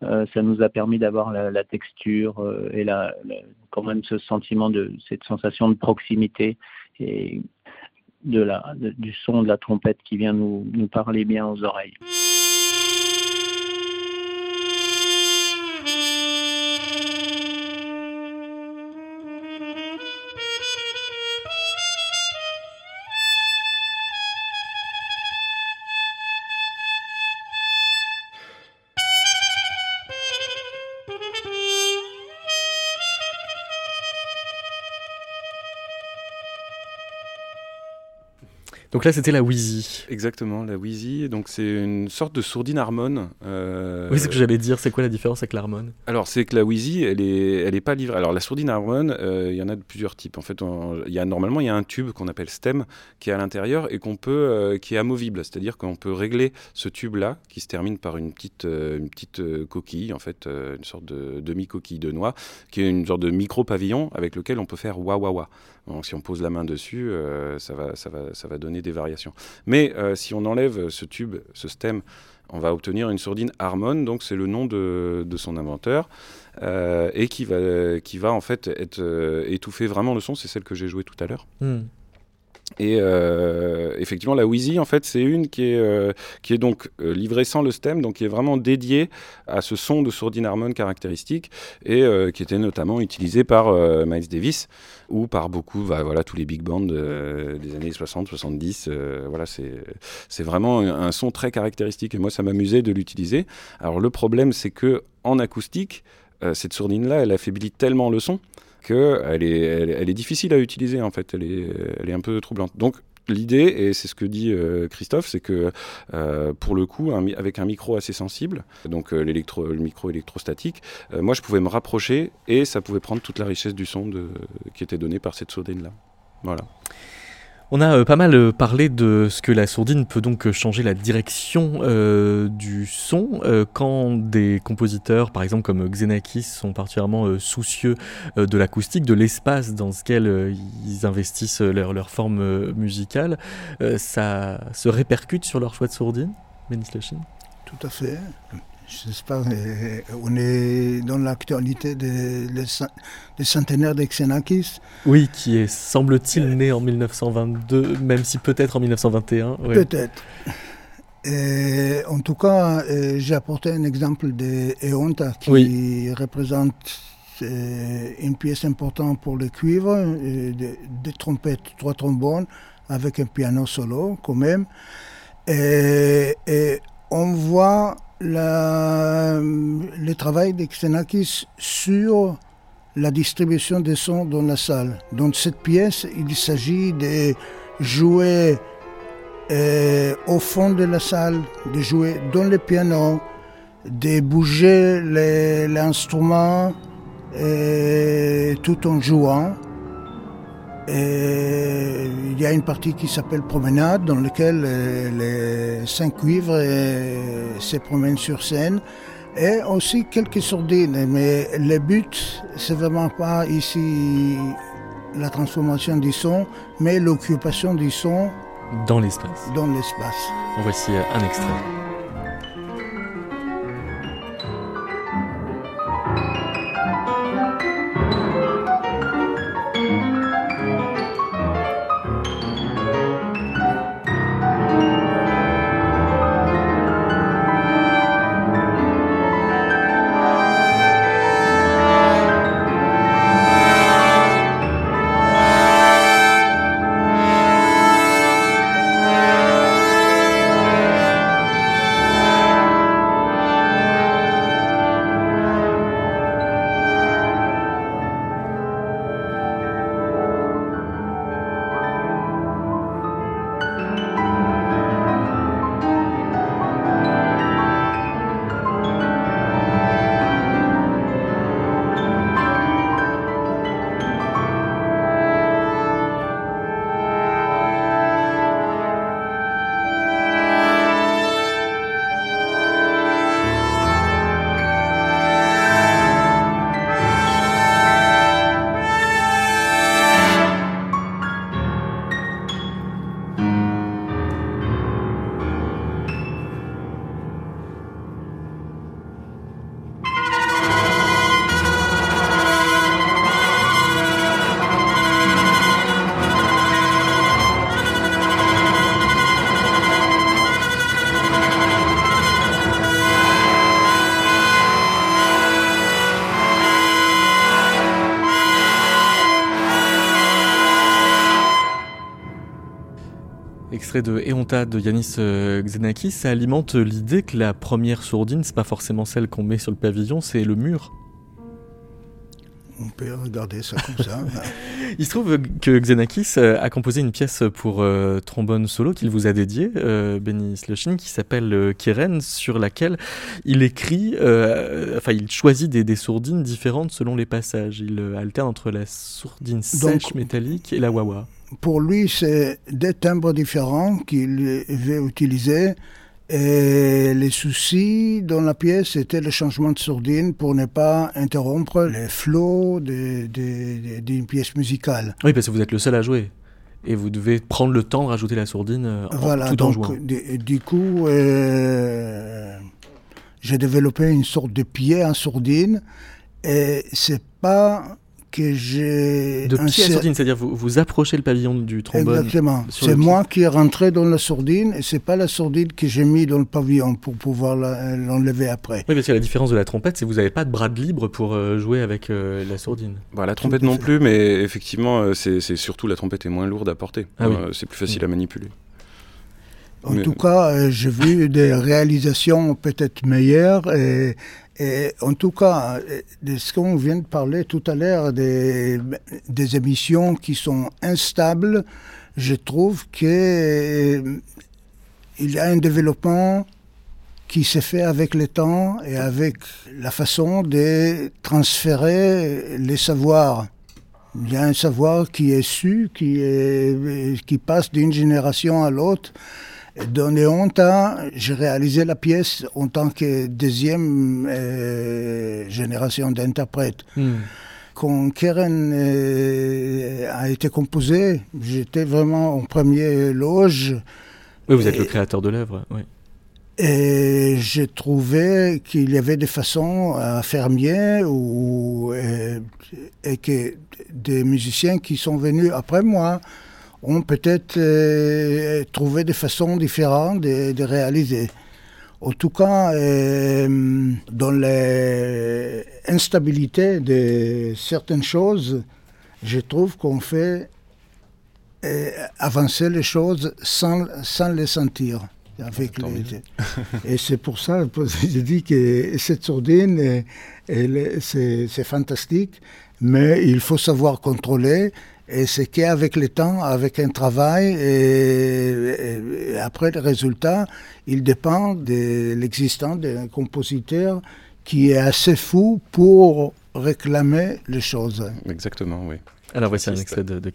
S5: euh, ça nous a permis d'avoir la, texture euh, et la, quand même ce sentiment de cette sensation de proximité de la, du son de la trompette qui vient nous, nous parler bien aux oreilles.
S1: Donc là, c'était la Wheezy.
S3: Exactement, la Wheezy. Donc c'est une sorte de sourdine harmone.
S1: Euh, oui, c'est ce que j'allais dire. C'est quoi la différence avec l'harmone
S3: Alors, c'est que la Wheezy, elle est, elle est pas livrée. Alors, la sourdine harmone, euh, il y en a de plusieurs types. En fait, il y a, normalement, il y a un tube qu'on appelle stem qui est à l'intérieur et qu'on peut, euh, qui est amovible. C'est-à-dire qu'on peut régler ce tube-là, qui se termine par une petite, une petite coquille, en fait, une sorte de demi-coquille de noix, qui est une sorte de micro-pavillon avec lequel on peut faire wa wa wa. Donc, si on pose la main dessus, ça, va, ça, va, ça va donner des variations. Mais euh, si on enlève ce tube, ce stem, on va obtenir une sourdine Harmon, donc c'est le nom de, son inventeur, euh, et qui va, qui va en fait être, euh, étouffer vraiment le son, c'est celle que j'ai jouée tout à l'heure. Hmm. Et euh, effectivement, la Wheezy, en fait, c'est une qui est, euh, qui est donc euh, livrée sans le stem, donc qui est vraiment dédiée à ce son de sourdine harmon caractéristique et qui était notamment utilisé par Miles Davis ou par beaucoup, bah, voilà, tous les big bands des années 60, 70. voilà, c'est vraiment un son très caractéristique et moi, ça m'amusait de l'utiliser. Alors, le problème, c'est que en acoustique, cette sourdine-là, elle affaiblit tellement le son qu'elle est, elle, est difficile à utiliser en fait, elle est, elle est un peu troublante. Donc l'idée, et c'est ce que dit euh, Christophe, c'est que euh, pour le coup, avec un micro assez sensible, donc euh, le micro électrostatique, moi je pouvais me rapprocher et ça pouvait prendre toute la richesse du son de, qui était donné par cette sourdine là. Voilà.
S1: On a euh, pas mal euh, parlé de ce que la sourdine peut donc euh, changer la direction du son quand des compositeurs, par exemple comme Xenakis, sont particulièrement soucieux de l'acoustique, de l'espace dans lequel ils investissent leur, leur forme musicale. ça se répercute sur leur choix de sourdine,
S2: Tout à fait je sais pas, on est dans l'actualité des, des, centenaires d'Exenakis.
S1: Oui, qui est, semble-t-il, né en 1922, même si peut-être en 1921.
S2: Peut-être. en tout cas, euh, j'ai apporté un exemple de Eonta qui représente euh, une pièce importante pour le cuivre, euh, des, trompettes, trois trombones, avec un piano solo quand même. Et, et on voit le travail d'Exenakis sur la distribution des sons dans la salle. Dans cette pièce, il s'agit de jouer euh, au fond de la salle, de jouer dans le piano, de bouger l'instrument euh, tout en jouant. Et il y a une partie qui s'appelle Promenade, dans laquelle euh, les cinq cuivres euh, se promènent sur scène. Et aussi quelques sourdines. Mais le but, c'est vraiment pas ici la transformation du son, mais l'occupation du son
S1: dans l'espace.
S2: Dans l'espace.
S1: Voici un extrait. Extrait de Eonta de Yanis euh, Xenakis, ça alimente l'idée que la première sourdine, c'est pas forcément celle qu'on met sur le pavillon, c'est le mur.
S2: On peut regarder ça comme ça. [LAUGHS]
S1: Il se trouve que Xenakis euh, a composé une pièce pour euh, trombone solo qu'il vous a dédiée, euh, Benny qui s'appelle Kiren, sur laquelle il écrit, enfin il choisit des, sourdines différentes selon les passages. Il alterne entre la sourdine sèche métallique et la wah-wah.
S2: Pour lui, c'est des timbres différents qu'il veut utiliser et les soucis dans la pièce étaient le changement de sourdine pour ne pas interrompre les flots d'une pièce musicale.
S1: Oui, parce que vous êtes le seul à jouer. Et vous devez prendre le temps de rajouter la sourdine euh,
S2: voilà,
S1: tout
S2: donc,
S1: en jouant.
S2: Du, coup, euh, j'ai développé une sorte de pied en sourdine. Et c'est pas que j'ai...
S1: De pied à sourdine, c'est-à-dire vous, vous approchez le pavillon du trombone.
S2: Exactement. C'est moi qui est rentré dans la sourdine et c'est pas la sourdine que j'ai mis dans le pavillon pour pouvoir l'enlever après.
S1: Oui, parce que la différence de la trompette, c'est que vous n'avez pas de bras de libre pour euh, jouer avec euh, la sourdine.
S3: Bah, la trompette non plus, mais effectivement, euh, c'est surtout la trompette est moins lourde à porter. Ah c'est plus facile à manipuler.
S2: En tout cas, j'ai vu [LAUGHS] des réalisations peut-être meilleures et en tout cas, de ce qu'on vient de parler tout à l'heure, des, émissions qui sont instables, je trouve qu'il euh, y a un développement qui s'est fait avec le temps et avec la façon de transférer les savoirs. Il y a un savoir qui est su, qui, qui passe d'une génération à l'autre. Dans les Honta, j'ai réalisé la pièce en tant que deuxième euh, génération d'interprètes. Hmm. Quand Keren euh, a été composée, j'étais vraiment en premier loge.
S1: Oui, vous êtes le créateur de l'œuvre, oui.
S2: Et j'ai trouvé qu'il y avait des façons à faire mieux ou, euh, et que des musiciens qui sont venus après moi ont peut-être euh, trouvé des façons différentes de, réaliser. En tout cas, euh, dans l'instabilité de certaines choses, je trouve qu'on fait euh, avancer les choses sans, sans les sentir. Avec les... Et c'est pour ça [LAUGHS] que je dis que cette sourdine, c'est fantastique, mais il faut savoir contrôler et c'est qu'avec le temps, avec un travail, et, après le résultat, il dépend de l'existence d'un compositeur qui est assez fou pour réclamer les choses.
S3: Exactement, oui.
S1: Alors voici un extrait de, de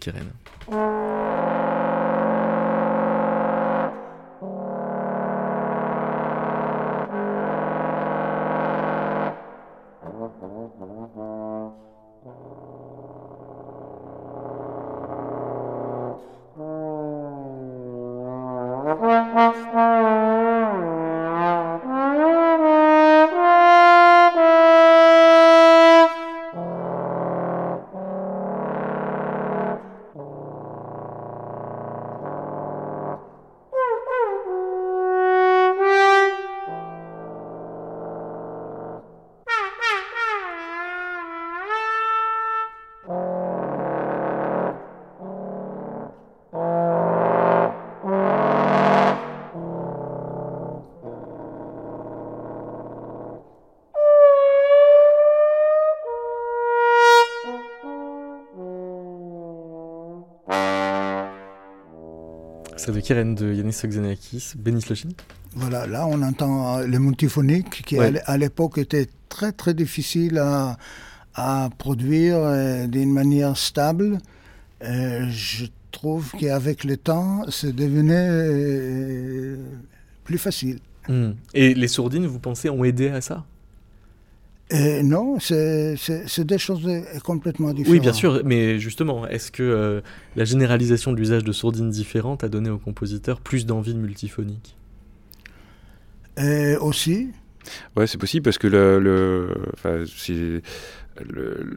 S1: de Kiren de Yanis Xenakis, Benis Lochin.
S2: Voilà, là on entend euh, le multiphonique qui à l'époque était très très difficile à, à produire euh, d'une manière stable. Euh, je trouve qu'avec le temps, c'est devenu plus facile.
S1: Hmm. Et les sourdines, vous pensez, ont aidé à ça?
S2: Euh, non, c'est des choses complètement différentes.
S1: Oui, bien sûr, mais justement, est-ce que euh, la généralisation de l'usage de sourdines différentes a donné aux compositeurs plus d'envie de multiphonique?
S2: Euh, Aussi.
S3: Ouais, c'est possible parce que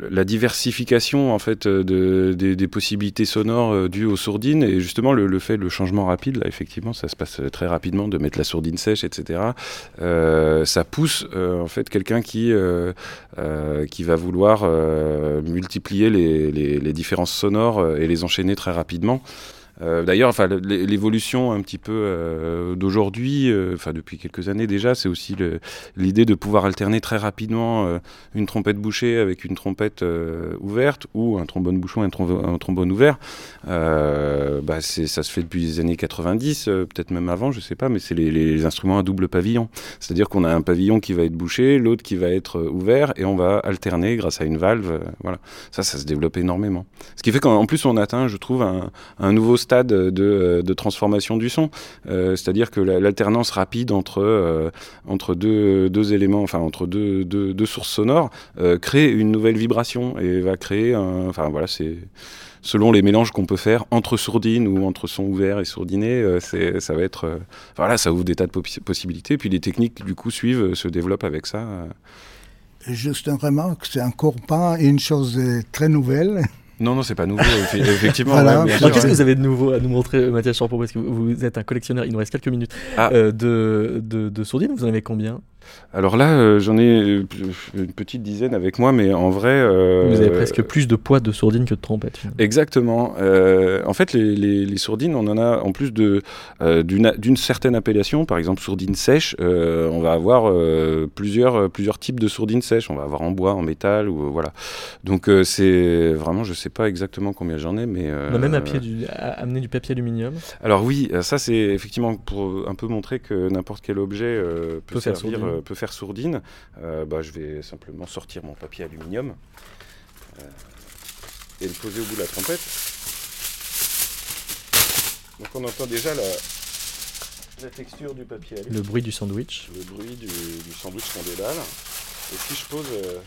S3: la diversification en fait de, des, possibilités sonores euh, dues aux sourdines et justement le, fait le changement rapide là effectivement ça se passe très rapidement de mettre la sourdine sèche etc euh, ça pousse euh, en fait quelqu'un qui qui va vouloir multiplier les, les, différences sonores et les enchaîner très rapidement D'ailleurs, enfin, l'évolution un petit peu d'aujourd'hui, enfin depuis quelques années déjà, c'est aussi l'idée de pouvoir alterner très rapidement une trompette bouchée avec une trompette ouverte ou un trombone bouchon et un, trombone ouvert. bah, ça se fait depuis les années 90, peut-être même avant, je sais pas, mais c'est les, instruments à double pavillon. C'est-à-dire qu'on a un pavillon qui va être bouché, l'autre qui va être euh, ouvert, et on va alterner grâce à une valve. Euh, voilà, ça, ça se développe énormément. Ce qui fait qu'en plus, on atteint, je trouve, un, nouveau stade de, euh, de, transformation du son. C'est-à-dire que l'alternance rapide entre, entre deux, deux, éléments, enfin entre deux, deux, sources sonores, crée une nouvelle vibration et va créer un. Enfin voilà, c'est selon les mélanges qu'on peut faire entre sourdines ou entre son ouvert et sourdiné, euh, c'est, ça va être, euh, voilà, ça ouvre des tas de possibilités. Puis les techniques du coup suivent, euh, se développent avec ça.
S2: Juste une remarque, c'est encore pas une chose très nouvelle.
S3: Non, non, c'est pas nouveau, [LAUGHS] effectivement.
S1: Qu'est-ce que vous avez de nouveau à nous montrer, Mathias Champo Parce que vous êtes un collectionneur, il nous reste quelques minutes, ah. de, de, de sourdines. Vous en avez combien?
S3: Alors là, euh, j'en ai euh, une petite dizaine avec moi, mais en vrai... Euh,
S1: Vous avez presque plus de poids de sourdines que de trompettes.
S3: Exactement. en fait, les, sourdines, on en a en plus d'une certaine appellation, par exemple sourdine sèche, on va avoir plusieurs, plusieurs types de sourdines sèches. On va avoir en bois, en métal, ou voilà. Donc c'est vraiment, je sais pas exactement combien j'en ai, mais...
S1: On a même à pied du, amener du papier aluminium.
S3: Alors oui, ça c'est effectivement pour un peu montrer que n'importe quel objet peut, servir peut faire sourdine, euh, bah, je vais simplement sortir mon papier aluminium euh, et le poser au bout de la trompette. Donc on entend déjà la, la texture du papier
S1: Le bruit du sandwich.
S3: Le bruit du, sandwich qu'on déballe. Et si je pose... Euh,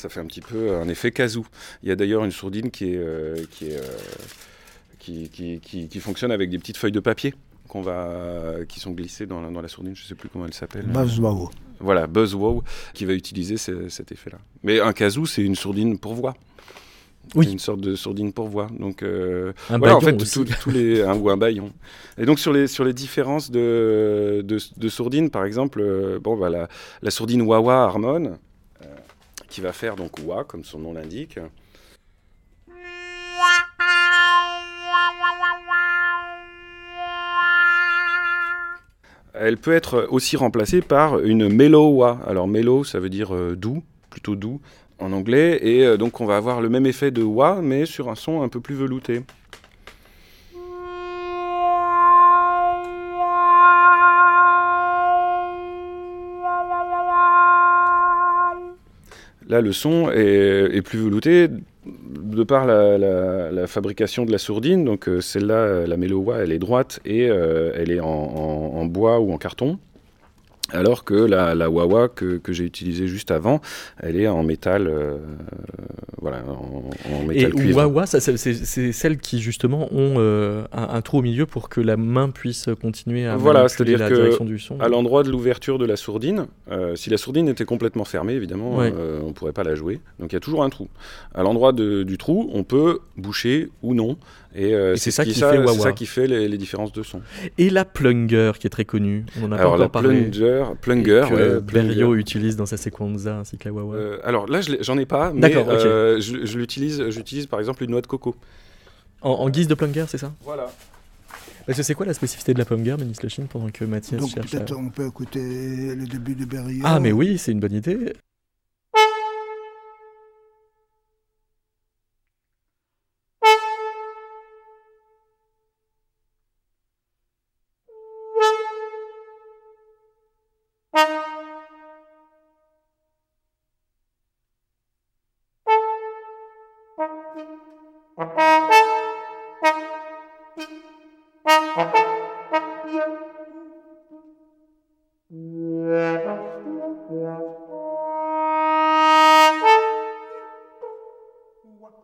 S3: ça fait un petit peu un effet casou. Il y a d'ailleurs une sourdine qui, est, euh, qui, est, euh, qui, qui, qui, fonctionne avec des petites feuilles de papier qu'on va, qui sont glissées dans, dans la sourdine, je ne sais plus comment elle s'appelle.
S2: Buzzwow.
S3: Voilà, Buzzwow, qui va utiliser cet effet-là. Mais un casou, c'est une sourdine pour voix. Oui. une sorte de sourdine pour voix. Donc,
S1: euh, un voilà, en fait,
S3: tous les, un, ou un baillon. Et donc, sur les, sur les différences de, de, de sourdines, par exemple, bon, bah, la, la sourdine Wawa Harmon, qui va faire donc wa, comme son nom l'indique. Elle peut être aussi remplacée par une mellow wa. Alors mellow, ça veut dire euh, doux, plutôt doux en anglais, et euh, donc on va avoir le même effet de wa, mais sur un son un peu plus velouté. Là, le son est, plus velouté de par la, fabrication de la sourdine. Donc, euh, celle-là, la Melowa, elle est droite et euh, elle est en, bois ou en carton. Alors que la, Wawa que, j'ai utilisée juste avant, elle est en métal, euh, voilà, en, métal
S1: Et Wawa, c'est celles qui justement ont euh, un, trou au milieu pour que la main puisse continuer à
S3: voilà, manipuler la direction du son. À l'endroit de l'ouverture de la sourdine, euh, si la sourdine était complètement fermée, évidemment, on ne pourrait pas la jouer. Donc il y a toujours un trou. À l'endroit du trou, on peut boucher ou non. Et,
S1: c'est ça, qui, fait
S3: ça qui fait les, différences de son.
S1: Et la plunger qui est très connue. On en a
S3: Alors
S1: pas
S3: la
S1: plunger,
S3: plunger,
S1: que Berio utilise dans sa sequenza ainsi que la Wawa.
S3: Euh, alors là, j'en ai pas, mais euh, je, l'utilise. J'utilise par exemple une noix de coco.
S1: En, guise de plunger, c'est ça?
S3: Voilà.
S1: Parce que c'est quoi la spécificité de la plunger, Ménis Chine, pendant que Mathias
S2: Donc
S1: cherche
S2: peut-être on peut écouter le début de Berio.
S1: Ah mais oui, c'est une bonne idée.
S2: Yeah.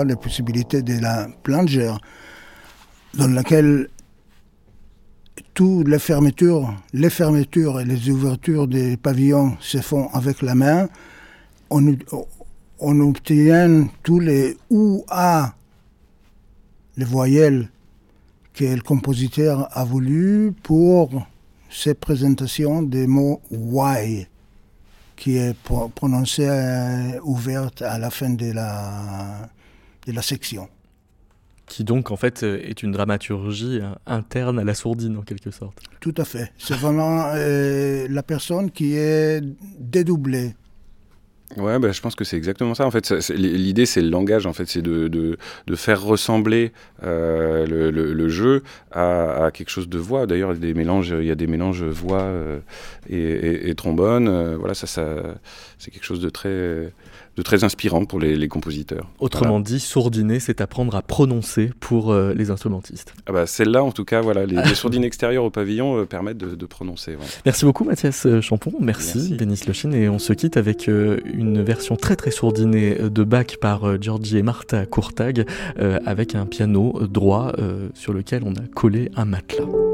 S2: Voit les possibilités de la plongeur dans laquelle toutes les fermetures, les fermetures et les ouvertures des pavillons se font avec la main. On, on obtient tous les ou a, les voyelles que le compositeur a voulu pour ces présentations des mots why qui est prononcé euh, ouverte à la fin de la, de la section
S1: qui donc en fait euh, est une dramaturgie euh, interne à la sourdine en quelque sorte.
S2: Tout à fait. C'est vraiment euh, la personne qui est dédoublée.
S3: Ouais, bah, je pense que c'est exactement ça. En fait, l'idée, c'est le langage. En fait, c'est de, de, de, faire ressembler euh, le, le, le, jeu à, à, quelque chose de voix. D'ailleurs, il y a des mélanges, il y a des mélanges voix euh, et, et, et, trombone. Euh, voilà, ça, ça c'est quelque chose de très de très inspirant pour les, les compositeurs.
S1: Autrement voilà. dit, sourdiner, c'est apprendre à prononcer pour euh, les instrumentistes.
S3: Ah bah, Celle-là, en tout cas, voilà, les, les sourdines extérieures au pavillon euh, permettent de, de prononcer. Ouais.
S1: Merci beaucoup, Mathias Champon. Merci, Merci. Denis Lochine. Et on se quitte avec euh, une version très très sourdinée de Bach par euh, Georgie et Martha Courtag, euh, avec un piano droit sur lequel on a collé un matelas.